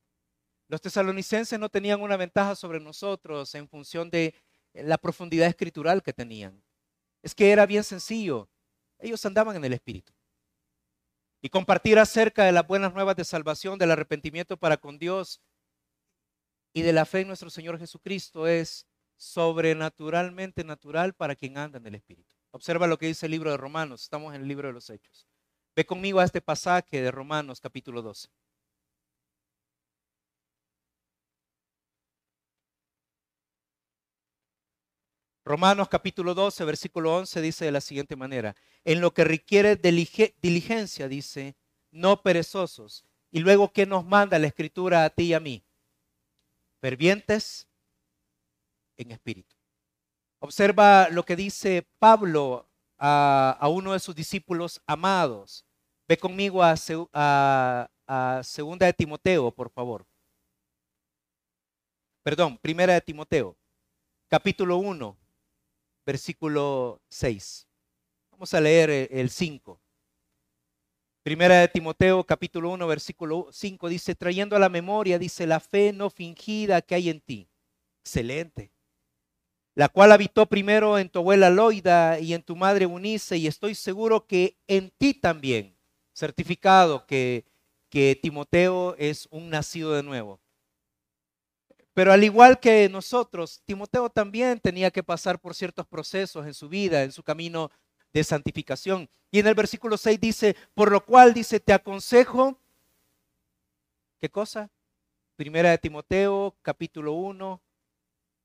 Los tesalonicenses no tenían una ventaja sobre nosotros en función de la profundidad escritural que tenían. Es que era bien sencillo. Ellos andaban en el Espíritu y compartir acerca de las buenas nuevas de salvación, del arrepentimiento para con Dios y de la fe en nuestro Señor Jesucristo es sobrenaturalmente natural para quien anda en el Espíritu. Observa lo que dice el libro de Romanos, estamos en el libro de los Hechos. Ve conmigo a este pasaje de Romanos capítulo 12. Romanos capítulo 12, versículo 11 dice de la siguiente manera, en lo que requiere diligencia, dice, no perezosos. Y luego, ¿qué nos manda la escritura a ti y a mí? Fervientes en espíritu. Observa lo que dice Pablo a, uno de sus discípulos amados. Ve conmigo a, a, segunda de Timoteo, por favor. Perdón, primera de Timoteo, capítulo 1, versículo 6. Vamos a leer el 5. Primera de Timoteo capítulo 1 versículo 5 dice, trayendo a la memoria, dice, la fe no fingida que hay en ti. Excelente. La cual habitó primero en tu abuela Loida y en tu madre Unice y estoy seguro que en ti también. Certificado que, que Timoteo es un nacido de nuevo. Pero al igual que nosotros, Timoteo también tenía que pasar por ciertos procesos en su vida, en su camino de santificación. Y en el versículo 6 dice, por lo cual dice, te aconsejo ¿Qué cosa? Primera de Timoteo, capítulo 1.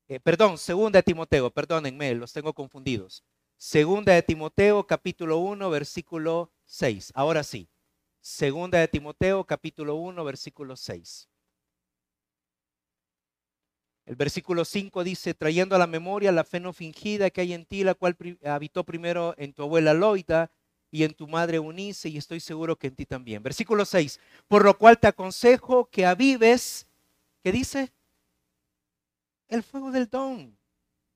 Eh, perdón, segunda de Timoteo, perdónenme, los tengo confundidos. Segunda de Timoteo, capítulo 1, versículo 6. Ahora sí. Segunda de Timoteo, capítulo 1, versículo 6. El versículo 5 dice, trayendo a la memoria la fe no fingida que hay en ti, la cual habitó primero en tu abuela Loida y en tu madre Unice, y estoy seguro que en ti también. Versículo 6, por lo cual te aconsejo que avives, ¿qué dice? El fuego del don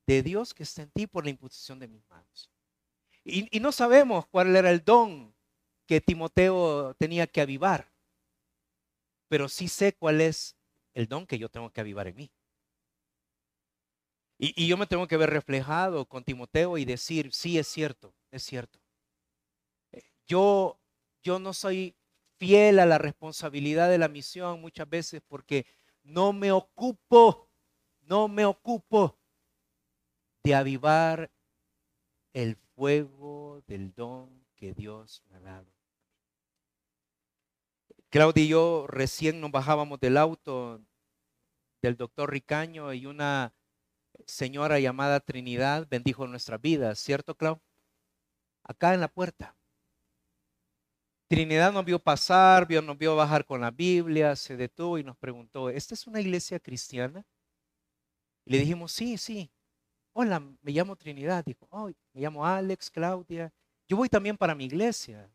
de Dios que está en ti por la imposición de mis manos. Y, y no sabemos cuál era el don que Timoteo tenía que avivar, pero sí sé cuál es el don que yo tengo que avivar en mí. Y, yo me tengo que ver reflejado con Timoteo y decir, sí, es cierto, es cierto. Yo, yo no soy fiel a la responsabilidad de la misión muchas veces porque no me ocupo, no me ocupo de avivar el fuego del don que Dios me ha dado. Claudia y yo recién nos bajábamos del auto del doctor Ricaño y una señora llamada Trinidad bendijo nuestras vidas, ¿cierto, Clau? Acá en la puerta. Trinidad nos vio pasar, nos vio bajar con la Biblia, se detuvo y nos preguntó, ¿esta es una iglesia cristiana? Y le dijimos, sí, sí. Hola, me llamo Trinidad. Dijo, oh, me llamo Alex, Claudia. Yo voy también para mi iglesia.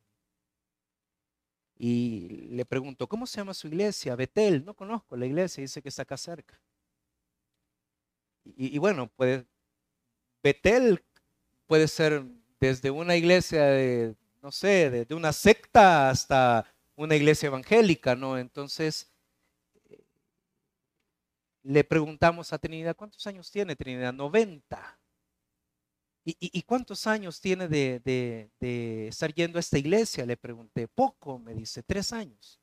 Y le pregunto, ¿cómo se llama su iglesia? Betel. No conozco la iglesia, dice que está acá cerca. Y, bueno, pues Betel puede ser desde una iglesia de, no sé, de, una secta hasta una iglesia evangélica, ¿no? Entonces, le preguntamos a Trinidad, ¿cuántos años tiene Trinidad? 90. ¿Y, cuántos años tiene de, de, estar yendo a esta iglesia? Le pregunté, poco, me dice, tres años.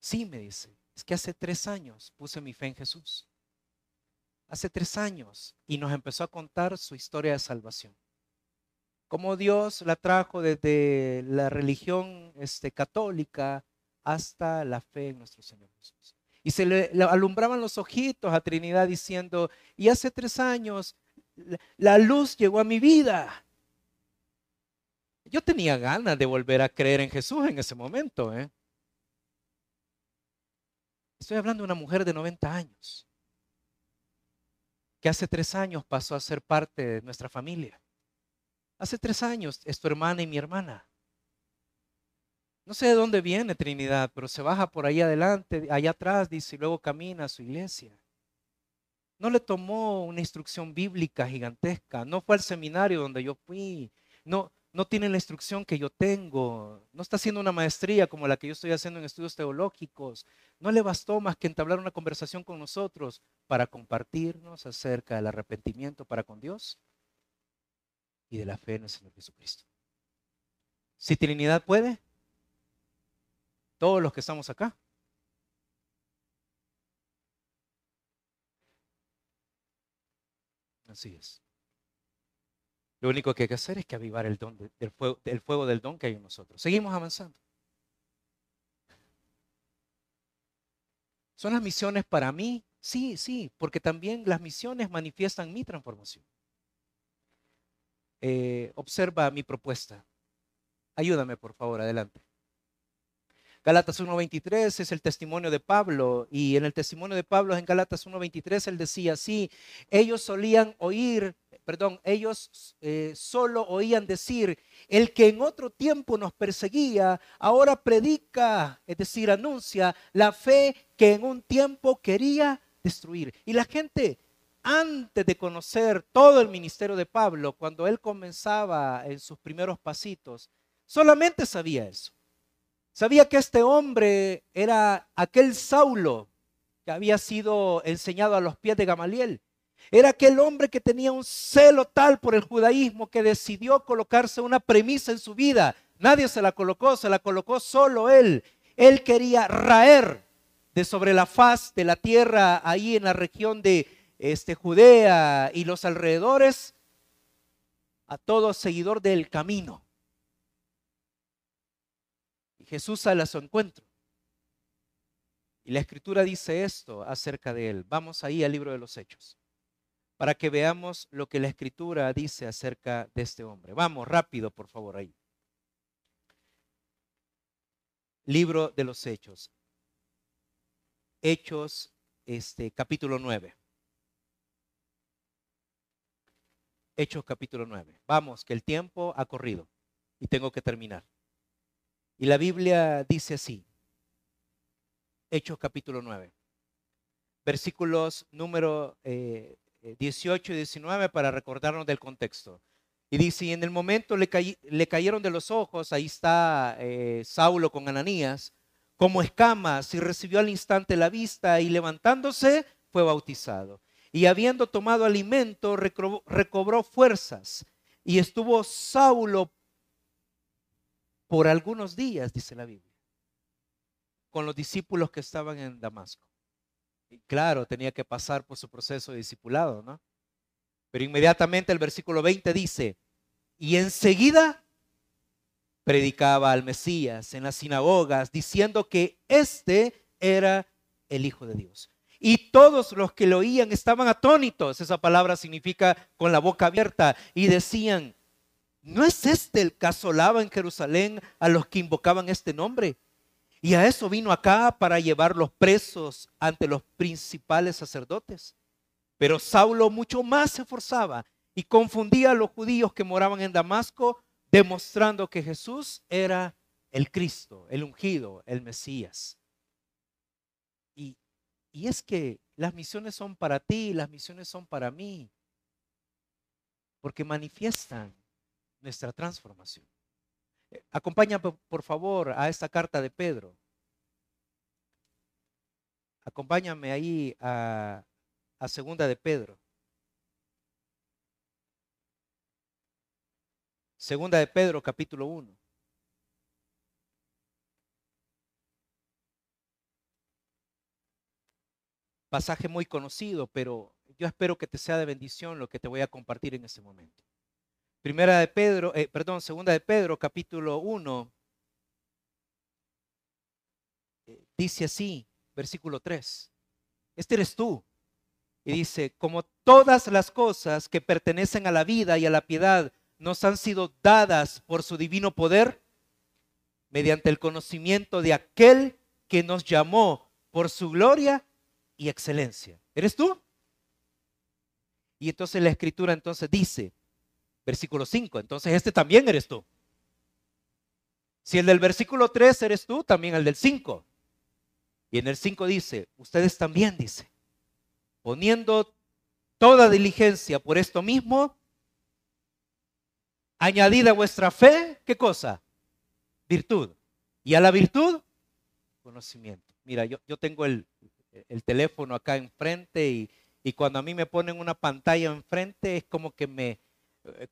Sí, me dice, es que hace tres años puse mi fe en Jesús hace tres años y nos empezó a contar su historia de salvación. Cómo Dios la trajo desde la religión este, católica hasta la fe en nuestro Señor Jesús. Y se le, alumbraban los ojitos a Trinidad diciendo, y hace tres años la luz llegó a mi vida. Yo tenía ganas de volver a creer en Jesús en ese momento. ¿eh? Estoy hablando de una mujer de 90 años que hace tres años pasó a ser parte de nuestra familia. Hace tres años es tu hermana y mi hermana. No sé de dónde viene Trinidad, pero se baja por ahí adelante, allá atrás, dice, y luego camina a su iglesia. No le tomó una instrucción bíblica gigantesca, no fue al seminario donde yo fui, no, no tiene la instrucción que yo tengo, no está haciendo una maestría como la que yo estoy haciendo en estudios teológicos, no le bastó más que entablar una conversación con nosotros para compartirnos acerca del arrepentimiento para con Dios y de la fe en el Señor Jesucristo. Si Trinidad puede, todos los que estamos acá. Así es. Lo único que hay que hacer es que avivar el, fuego del don que hay en nosotros. Seguimos avanzando. ¿Son las misiones para mí? Sí, sí, porque también las misiones manifiestan mi transformación. Eh, observa mi propuesta. Ayúdame, por favor, adelante. Galatas 1.23 es el testimonio de Pablo y en el testimonio de Pablo en Galatas 1.23 él decía así, ellos solían oír perdón, ellos eh, solo oían decir, el que en otro tiempo nos perseguía, ahora predica, es decir, anuncia la fe que en un tiempo quería destruir. Y la gente, antes de conocer todo el ministerio de Pablo, cuando él comenzaba en sus primeros pasitos, solamente sabía eso. Sabía que este hombre era aquel Saulo que había sido enseñado a los pies de Gamaliel era aquel hombre que tenía un celo tal por el judaísmo que decidió colocarse una premisa en su vida. Nadie se la colocó, se la colocó solo él. Él quería raer de sobre la faz de la tierra ahí en la región de este, Judea y los alrededores a todo seguidor del camino. Y Jesús sale a su encuentro. Y la escritura dice esto acerca de él. Vamos ahí al libro de los Hechos, para que veamos lo que la escritura dice acerca de este hombre. Vamos, rápido, por favor, ahí. Libro de los Hechos. Hechos, este, capítulo 9. Hechos capítulo 9. Vamos, que el tiempo ha corrido y tengo que terminar. Y la Biblia dice así, Hechos capítulo 9, versículos número 18 eh, y 19 para recordarnos del contexto. Y dice, y en el momento le, le cayeron de los ojos, ahí está eh, Saulo con Ananías, como escamas, y recibió al instante la vista, y levantándose fue bautizado y habiendo tomado alimento, recobró, fuerzas. Y estuvo Saulo por algunos días, dice la Biblia, con los discípulos que estaban en Damasco. Claro, tenía que pasar por su proceso de discipulado, ¿no? Pero inmediatamente el versículo 20 dice, y enseguida predicaba al Mesías en las sinagogas, diciendo que este era el Hijo de Dios. Y todos los que lo oían estaban atónitos. Esa palabra significa con la boca abierta. Y decían, ¿no es este el que asolaba en Jerusalén a los que invocaban este nombre? Y a eso vino acá para llevarlos presos ante los principales sacerdotes. Pero Saulo mucho más se esforzaba y confundía a los judíos que moraban en Damasco, demostrando que Jesús era el Cristo, el ungido, el Mesías. Y es que las misiones son para ti, las misiones son para mí, porque manifiestan nuestra transformación. Acompaña por favor a esta carta de Pedro. Acompáñame ahí a, segunda de Pedro. Segunda de Pedro, capítulo 1. pasaje muy conocido, pero yo espero que te sea de bendición lo que te voy a compartir en este momento. Primera de Pedro, eh, perdón, segunda de Pedro, capítulo 1, eh, dice así, versículo 3, este eres tú. Y dice, como todas las cosas que pertenecen a la vida y a la piedad nos han sido dadas por su divino poder, mediante el conocimiento de aquel que nos llamó por su gloria y excelencia. ¿Eres tú? Y entonces la escritura entonces dice, versículo 5, entonces este también eres tú. Si el del versículo 3 eres tú, también el del 5. Y en el 5 dice, ustedes también, dice, poniendo toda diligencia por esto mismo, añadida a vuestra fe, ¿qué cosa? Virtud. Y a la virtud, conocimiento. Mira, yo, yo tengo el, el teléfono acá enfrente y, y, cuando a mí me ponen una pantalla enfrente es como que me,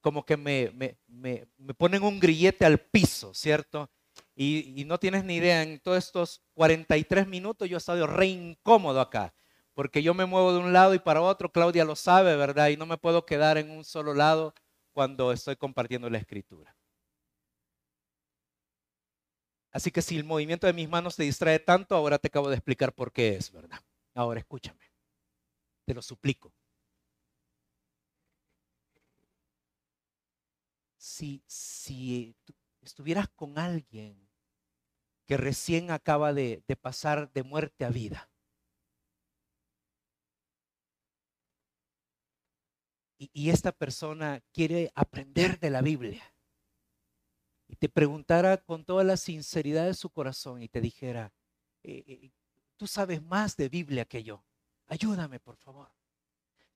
como que me, me, me, ponen un grillete al piso, ¿cierto? Y, y, no tienes ni idea, en todos estos 43 minutos yo he estado re incómodo acá, porque yo me muevo de un lado y para otro, Claudia lo sabe, ¿verdad? Y no me puedo quedar en un solo lado cuando estoy compartiendo la escritura. Así que si el movimiento de mis manos te distrae tanto, ahora te acabo de explicar por qué es, ¿verdad? Ahora escúchame, te lo suplico. Si, si estuvieras con alguien que recién acaba de, pasar de muerte a vida, y, esta persona quiere aprender de la Biblia, y te preguntara con toda la sinceridad de su corazón y te dijera, eh, eh, tú sabes más de Biblia que yo, ayúdame por favor.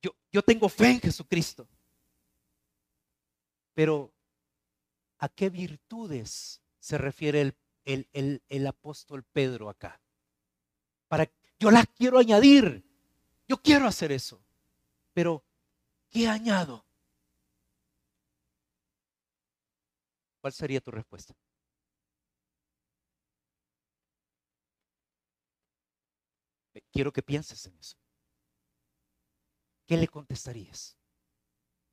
Yo, yo tengo fe en Jesucristo. Pero, ¿a qué virtudes se refiere el, el, el, apóstol Pedro acá? Para, yo las quiero añadir, yo quiero hacer eso, pero ¿qué añado? ¿Cuál sería tu respuesta? Quiero que pienses en eso. ¿Qué le contestarías?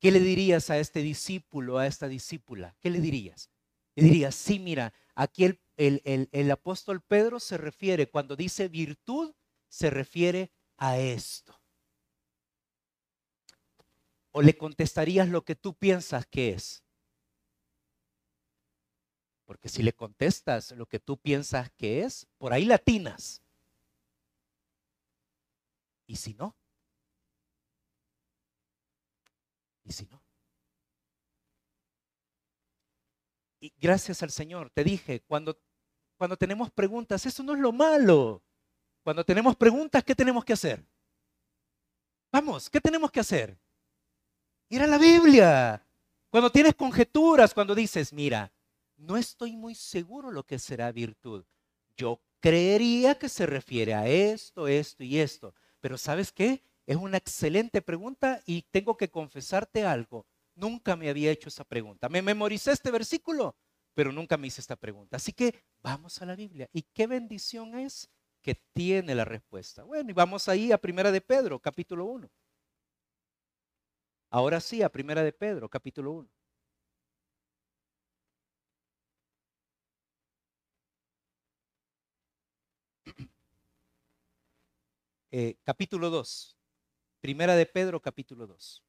¿Qué le dirías a este discípulo, a esta discípula? ¿Qué le dirías? Y diría, sí, mira, aquí el, el, apóstol Pedro se refiere, cuando dice virtud, se refiere a esto. ¿O le contestarías lo que tú piensas que es? Porque si le contestas lo que tú piensas que es, por ahí latinas. ¿Y si no? ¿Y si no? Y gracias al Señor, te dije, cuando, cuando tenemos preguntas, eso no es lo malo. Cuando tenemos preguntas, ¿qué tenemos que hacer? Vamos, ¿qué tenemos que hacer? Ir a la Biblia. Cuando tienes conjeturas, cuando dices, mira, no estoy muy seguro lo que será virtud. Yo creería que se refiere a esto, esto y esto. Pero ¿sabes qué? Es una excelente pregunta y tengo que confesarte algo. Nunca me había hecho esa pregunta. Me memoricé este versículo, pero nunca me hice esta pregunta. Así que vamos a la Biblia. ¿Y qué bendición es que tiene la respuesta? Bueno, y vamos ahí a Primera de Pedro, capítulo 1. Ahora sí, a Primera de Pedro, capítulo 1. Eh, capítulo 2. Primera de Pedro, capítulo 2.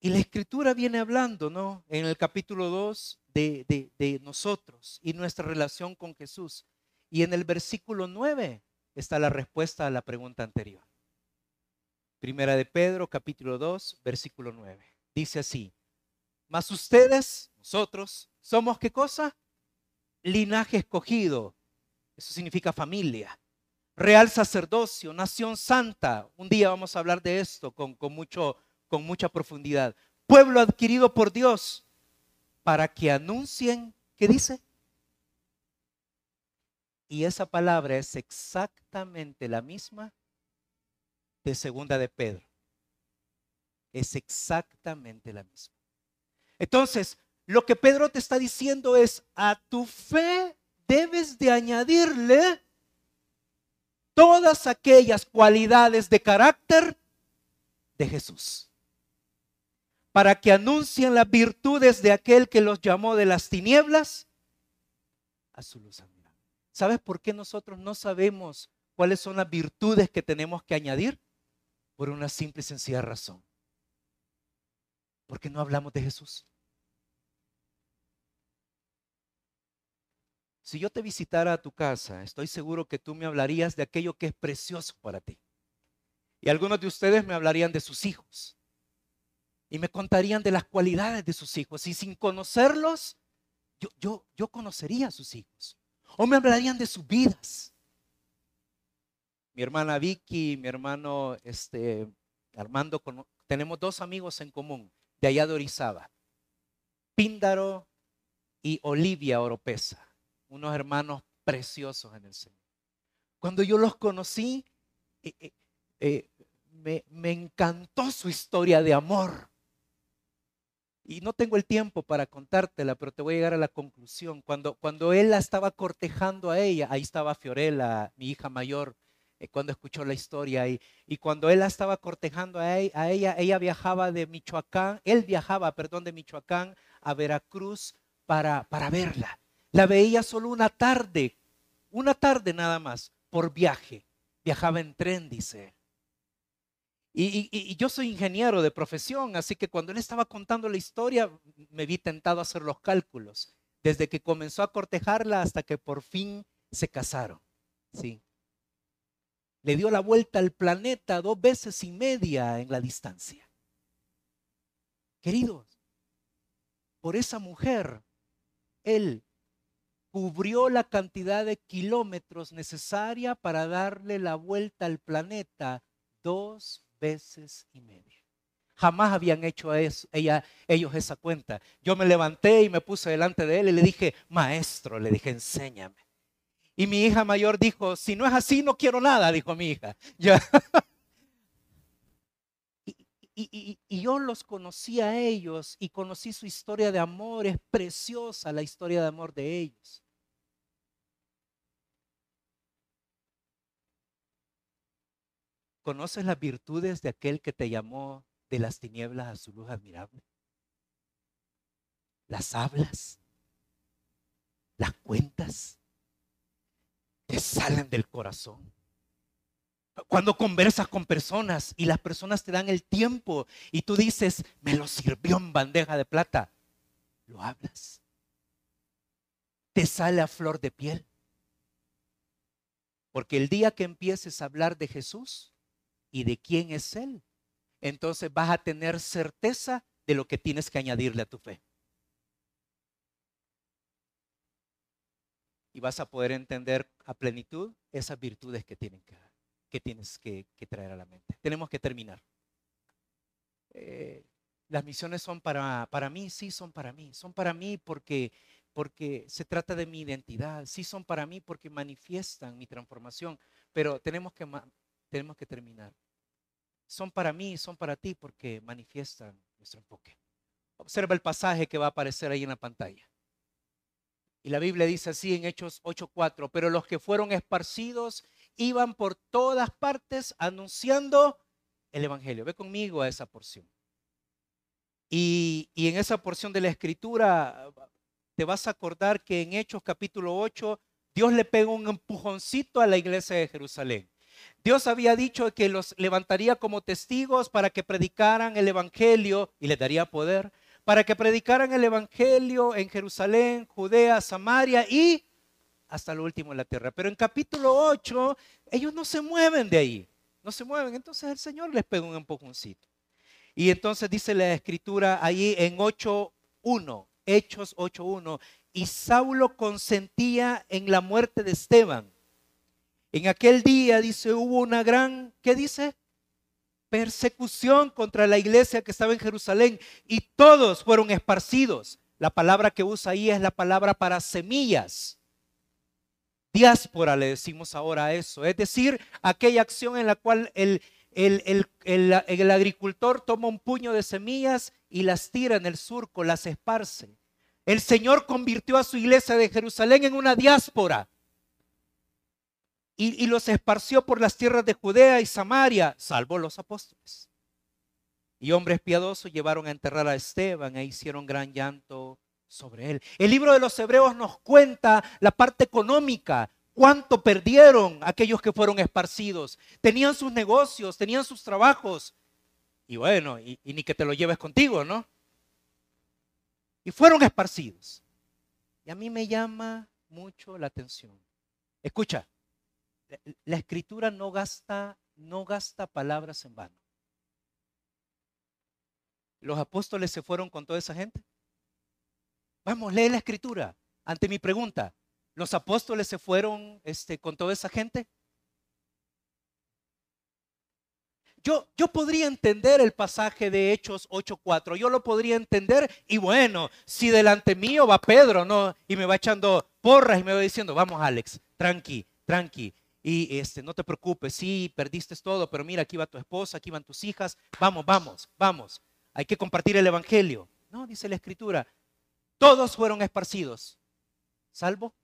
Y la escritura viene hablando, ¿no? En el capítulo 2 de, de, nosotros y nuestra relación con Jesús. Y en el versículo 9 está la respuesta a la pregunta anterior. Primera de Pedro, capítulo 2, versículo 9. Dice así, mas ustedes, nosotros, somos qué cosa? Linaje escogido. Eso significa familia. Real sacerdocio, nación santa. Un día vamos a hablar de esto con, con mucho con mucha profundidad. Pueblo adquirido por Dios para que anuncien, ¿qué dice? Y esa palabra es exactamente la misma de segunda de Pedro. Es exactamente la misma. Entonces, lo que Pedro te está diciendo es, a tu fe debes de añadirle todas aquellas cualidades de carácter de Jesús para que anuncien las virtudes de aquel que los llamó de las tinieblas a su luz. ¿Sabes por qué nosotros no sabemos cuáles son las virtudes que tenemos que añadir? Por una simple y sencilla razón. Porque no hablamos de Jesús. Si yo te visitara a tu casa, estoy seguro que tú me hablarías de aquello que es precioso para ti. Y algunos de ustedes me hablarían de sus hijos y me contarían de las cualidades de sus hijos. Y sin conocerlos, yo, yo, yo conocería a sus hijos. O me hablarían de sus vidas. Mi hermana Vicky, mi hermano este, Armando, tenemos dos amigos en común de allá de Orizaba. Píndaro y Olivia Oropesa, unos hermanos preciosos en el Señor. Cuando yo los conocí, eh, eh, eh, me, encantó su historia de amor. Y no tengo el tiempo para contártela, pero te voy a llegar a la conclusión. Cuando, cuando él la estaba cortejando a ella, ahí estaba Fiorella, mi hija mayor, eh, cuando escuchó la historia. Y, y cuando él la estaba cortejando a, e, a ella, ella viajaba de Michoacán, él viajaba, perdón, de Michoacán a Veracruz para, para verla. La veía solo una tarde, una tarde nada más, por viaje. Viajaba en tren, dice y, yo soy ingeniero de profesión, así que cuando él estaba contando la historia, me vi tentado a hacer los cálculos, desde que comenzó a cortejarla hasta que por fin se casaron. Sí. Le dio la vuelta al planeta dos veces y media en la distancia. Queridos, por esa mujer, él cubrió la cantidad de kilómetros necesaria para darle la vuelta al planeta dos veces y media. Jamás habían hecho eso, ellos esa cuenta. Yo me levanté y me puse delante de él y le dije, maestro, le dije, enséñame. Y mi hija mayor dijo, si no es así, no quiero nada, dijo mi hija. Y, yo los conocí a ellos y conocí su historia de amor. Es preciosa la historia de amor de ellos. ¿Conoces las virtudes de aquel que te llamó de las tinieblas a su luz admirable? las hablas, las cuentas, te salen del corazón. Cuando conversas con personas y las personas te dan el tiempo y tú dices, me lo sirvió en bandeja de plata, lo hablas. Te sale a flor de piel. Porque el día que empieces a hablar de Jesús y de quién es Él, entonces vas a tener certeza de lo que tienes que añadirle a tu fe. Y vas a poder entender a plenitud esas virtudes que, tienen que, tienes que, traer a la mente. Tenemos que terminar. Eh, las misiones son para, para mí, sí son para mí. Son para mí porque porque se trata de mi identidad, sí son para mí porque manifiestan mi transformación, pero tenemos que, tenemos que terminar. Son para mí, son para ti porque manifiestan nuestro enfoque. Observa el pasaje que va a aparecer ahí en la pantalla. Y la Biblia dice así en Hechos 8:4, pero los que fueron esparcidos iban por todas partes anunciando el Evangelio. Ve conmigo a esa porción. Y, y en esa porción de la escritura te vas a acordar que en Hechos capítulo 8, Dios le pega un empujoncito a la iglesia de Jerusalén. Dios había dicho que los levantaría como testigos para que predicaran el Evangelio y les daría poder, para que predicaran el Evangelio en Jerusalén, Judea, Samaria y hasta lo último en la tierra. Pero en capítulo 8, ellos no se mueven de ahí, no se mueven. Entonces el Señor les pega un empujoncito. Y entonces dice la escritura ahí en 8.1, Hechos 8.1. Y Saulo consentía en la muerte de Esteban. En aquel día, dice, hubo una gran, ¿qué dice? Persecución contra la iglesia que estaba en Jerusalén y todos fueron esparcidos. La palabra que usa ahí es la palabra para semillas. Diáspora le decimos ahora a eso. Es decir, aquella acción en la cual el, el, el, agricultor toma un puño de semillas y las tira en el surco, las esparce. El Señor convirtió a su iglesia de Jerusalén en una diáspora y, los esparció por las tierras de Judea y Samaria, salvo los apóstoles. Y hombres piadosos llevaron a enterrar a Esteban e hicieron gran llanto sobre él. El libro de los Hebreos nos cuenta la parte económica, cuánto perdieron aquellos que fueron esparcidos. Tenían sus negocios, tenían sus trabajos. Y bueno, y ni que te lo lleves contigo, ¿no? y fueron esparcidos. Y a mí me llama mucho la atención. Escucha, la escritura no gasta, no gasta palabras en vano. Los apóstoles se fueron con toda esa gente. Vamos, lee la escritura. Ante mi pregunta, ¿los apóstoles se fueron este, con toda esa gente? Yo, yo podría entender el pasaje de Hechos 8.4, yo lo podría entender y bueno, si delante mío va Pedro, ¿no? Y me va echando porras y me va diciendo, vamos Alex, tranqui, tranqui, y este, no te preocupes, sí, perdiste todo, pero mira, aquí va tu esposa, aquí van tus hijas, vamos, vamos, vamos, hay que compartir el Evangelio. No, dice la Escritura, todos fueron esparcidos, salvo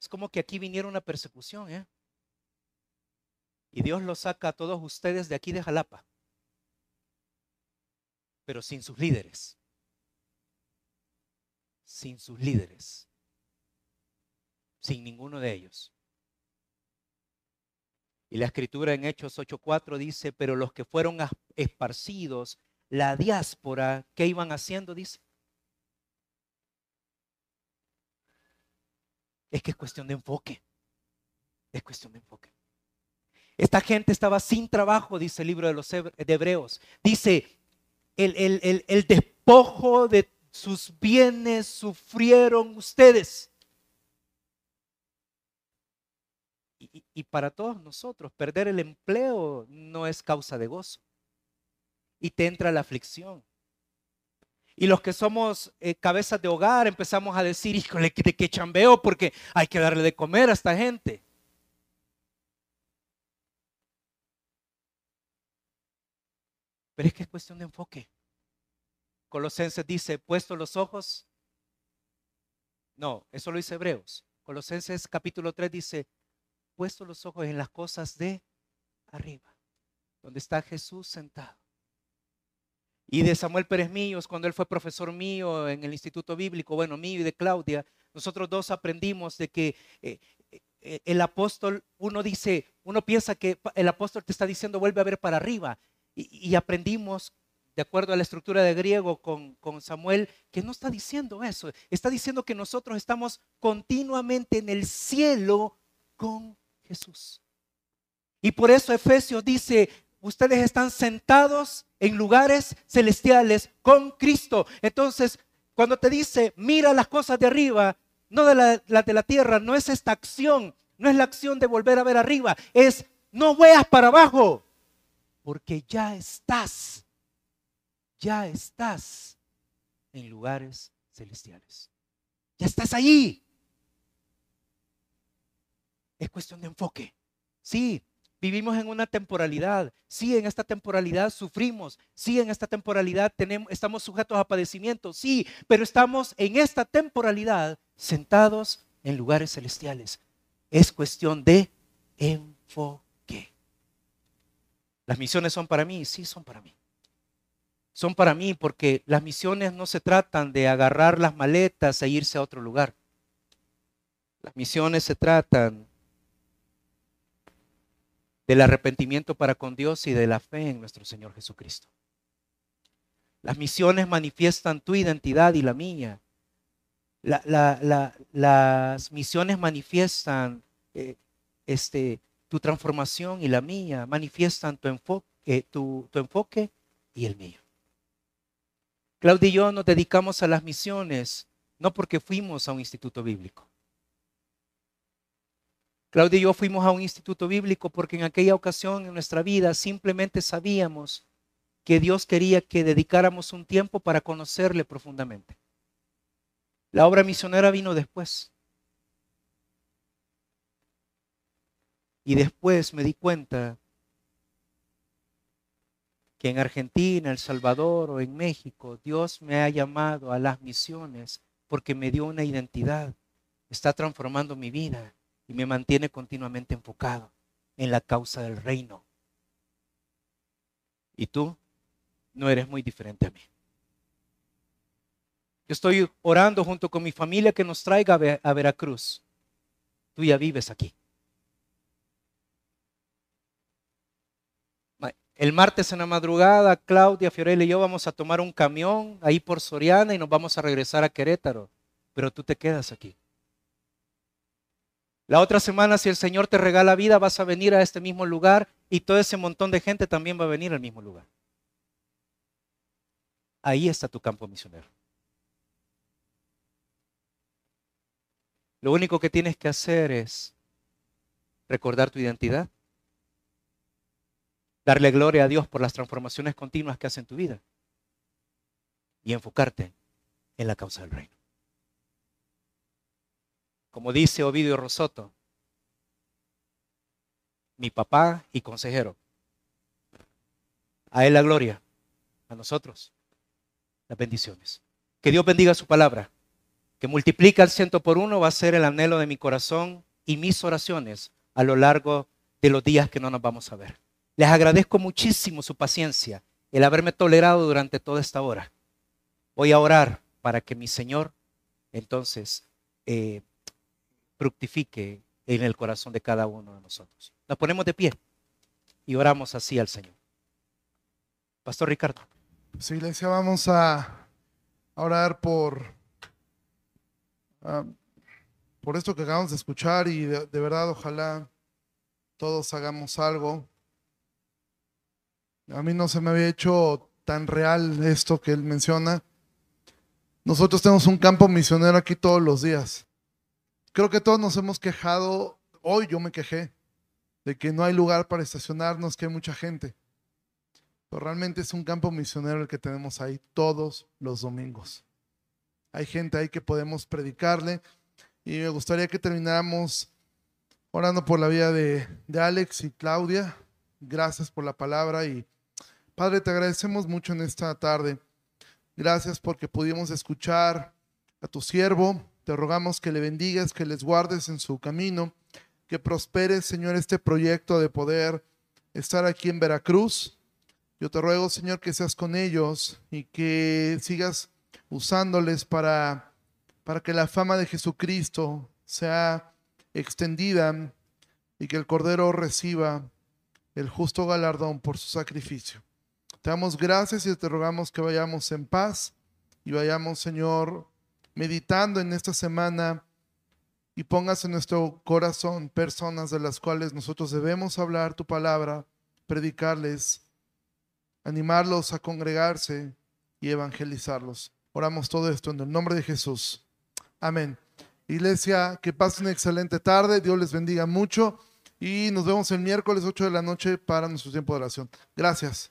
Es como que aquí viniera una persecución, ¿eh? Y Dios los saca a todos ustedes de aquí de Jalapa, pero sin sus líderes. Sin sus líderes. Sin ninguno de ellos. Y la escritura en Hechos 8:4 dice, pero los que fueron esparcidos, la diáspora, ¿qué iban haciendo? Dice, Es que es cuestión de enfoque. Es cuestión de enfoque. Esta gente estaba sin trabajo, dice el libro de los Hebreos. Dice, el, el despojo de sus bienes sufrieron ustedes. Y, para todos nosotros, perder el empleo no es causa de gozo. Y te entra la aflicción. Y los que somos eh, cabezas de hogar empezamos a decir, híjole, ¿de qué chambeo? Porque hay que darle de comer a esta gente. Pero es que es cuestión de enfoque. Colosenses dice, puesto los ojos. No, eso lo dice Hebreos. Colosenses capítulo 3 dice, puesto los ojos en las cosas de arriba, donde está Jesús sentado y de Samuel Pérez Millos, cuando él fue profesor mío en el Instituto Bíblico, bueno, mío y de Claudia, nosotros dos aprendimos de que eh, eh, el apóstol, uno dice, uno piensa que el apóstol te está diciendo vuelve a ver para arriba. Y, aprendimos, de acuerdo a la estructura de griego con, con Samuel, que no está diciendo eso. Está diciendo que nosotros estamos continuamente en el cielo con Jesús. Y por eso Efesios dice, ustedes están sentados en lugares celestiales con Cristo. Entonces, cuando te dice, mira las cosas de arriba, no de la, de la tierra, no es esta acción, no es la acción de volver a ver arriba, es no veas para abajo, porque ya estás, ya estás en lugares celestiales. Ya estás ahí. Es cuestión de enfoque. Sí, Vivimos en una temporalidad. Sí, en esta temporalidad sufrimos. Sí, en esta temporalidad tenemos, estamos sujetos a padecimientos. Sí, pero estamos en esta temporalidad sentados en lugares celestiales. Es cuestión de enfoque. ¿Las misiones son para mí? Sí, son para mí. Son para mí porque las misiones no se tratan de agarrar las maletas e irse a otro lugar. Las misiones se tratan del arrepentimiento para con Dios y de la fe en nuestro Señor Jesucristo. Las misiones manifiestan tu identidad y la mía. las misiones manifiestan eh, este, tu transformación y la mía, manifiestan tu enfoque, tu enfoque y el mío. Claudia y yo nos dedicamos a las misiones no porque fuimos a un instituto bíblico. Claudia y yo fuimos a un instituto bíblico porque en aquella ocasión en nuestra vida simplemente sabíamos que Dios quería que dedicáramos un tiempo para conocerle profundamente. La obra misionera vino después. Y después me di cuenta que en Argentina, El Salvador o en México, Dios me ha llamado a las misiones porque me dio una identidad. Está transformando mi vida y me mantiene continuamente enfocado en la causa del reino. Y tú no eres muy diferente a mí. Yo estoy orando junto con mi familia que nos traiga a Veracruz. Tú ya vives aquí. El martes en la madrugada, Claudia, Fiorella y yo vamos a tomar un camión ahí por Soriana y nos vamos a regresar a Querétaro. Pero tú te quedas aquí. La otra semana, si el Señor te regala vida, vas a venir a este mismo lugar y todo ese montón de gente también va a venir al mismo lugar. Ahí está tu campo misionero. Lo único que tienes que hacer es recordar tu identidad, darle gloria a Dios por las transformaciones continuas que hace en tu vida y enfocarte en la causa del reino como dice Ovidio Rosoto, mi papá y consejero. A él la gloria, a nosotros las bendiciones. Que Dios bendiga su palabra, que multiplica el ciento por uno, va a ser el anhelo de mi corazón y mis oraciones a lo largo de los días que no nos vamos a ver. Les agradezco muchísimo su paciencia, el haberme tolerado durante toda esta hora. Voy a orar para que mi Señor entonces eh, fructifique en el corazón de cada uno de nosotros. Nos ponemos de pie y oramos así al Señor. Pastor Ricardo. Sí, iglesia, vamos a orar por, ah, por esto que acabamos de escuchar y de, de verdad ojalá todos hagamos algo. A mí no se me había hecho tan real esto que él menciona. Nosotros tenemos un campo misionero aquí todos los días. Creo que todos nos hemos quejado, hoy yo me quejé, de que no hay lugar para estacionarnos, que hay mucha gente. Pero realmente es un campo misionero el que tenemos ahí todos los domingos. Hay gente ahí que podemos predicarle y me gustaría que termináramos orando por la vida de, de Alex y Claudia. Gracias por la palabra y Padre, te agradecemos mucho en esta tarde. Gracias porque pudimos escuchar a tu siervo, te rogamos que le bendigas, que les guardes en su camino, que prospere, Señor, este proyecto de poder estar aquí en Veracruz. Yo te ruego, Señor, que seas con ellos y que sigas usándoles para, para que la fama de Jesucristo sea extendida y que el Cordero reciba el justo galardón por su sacrificio. Te damos gracias y te rogamos que vayamos en paz y vayamos, Señor, meditando en esta semana y pongas en nuestro corazón personas de las cuales nosotros debemos hablar tu palabra, predicarles, animarlos a congregarse y evangelizarlos. Oramos todo esto en el nombre de Jesús. Amén. Iglesia, que pasen una excelente tarde. Dios les bendiga mucho. Y nos vemos el miércoles 8 de la noche para nuestro tiempo de oración. Gracias.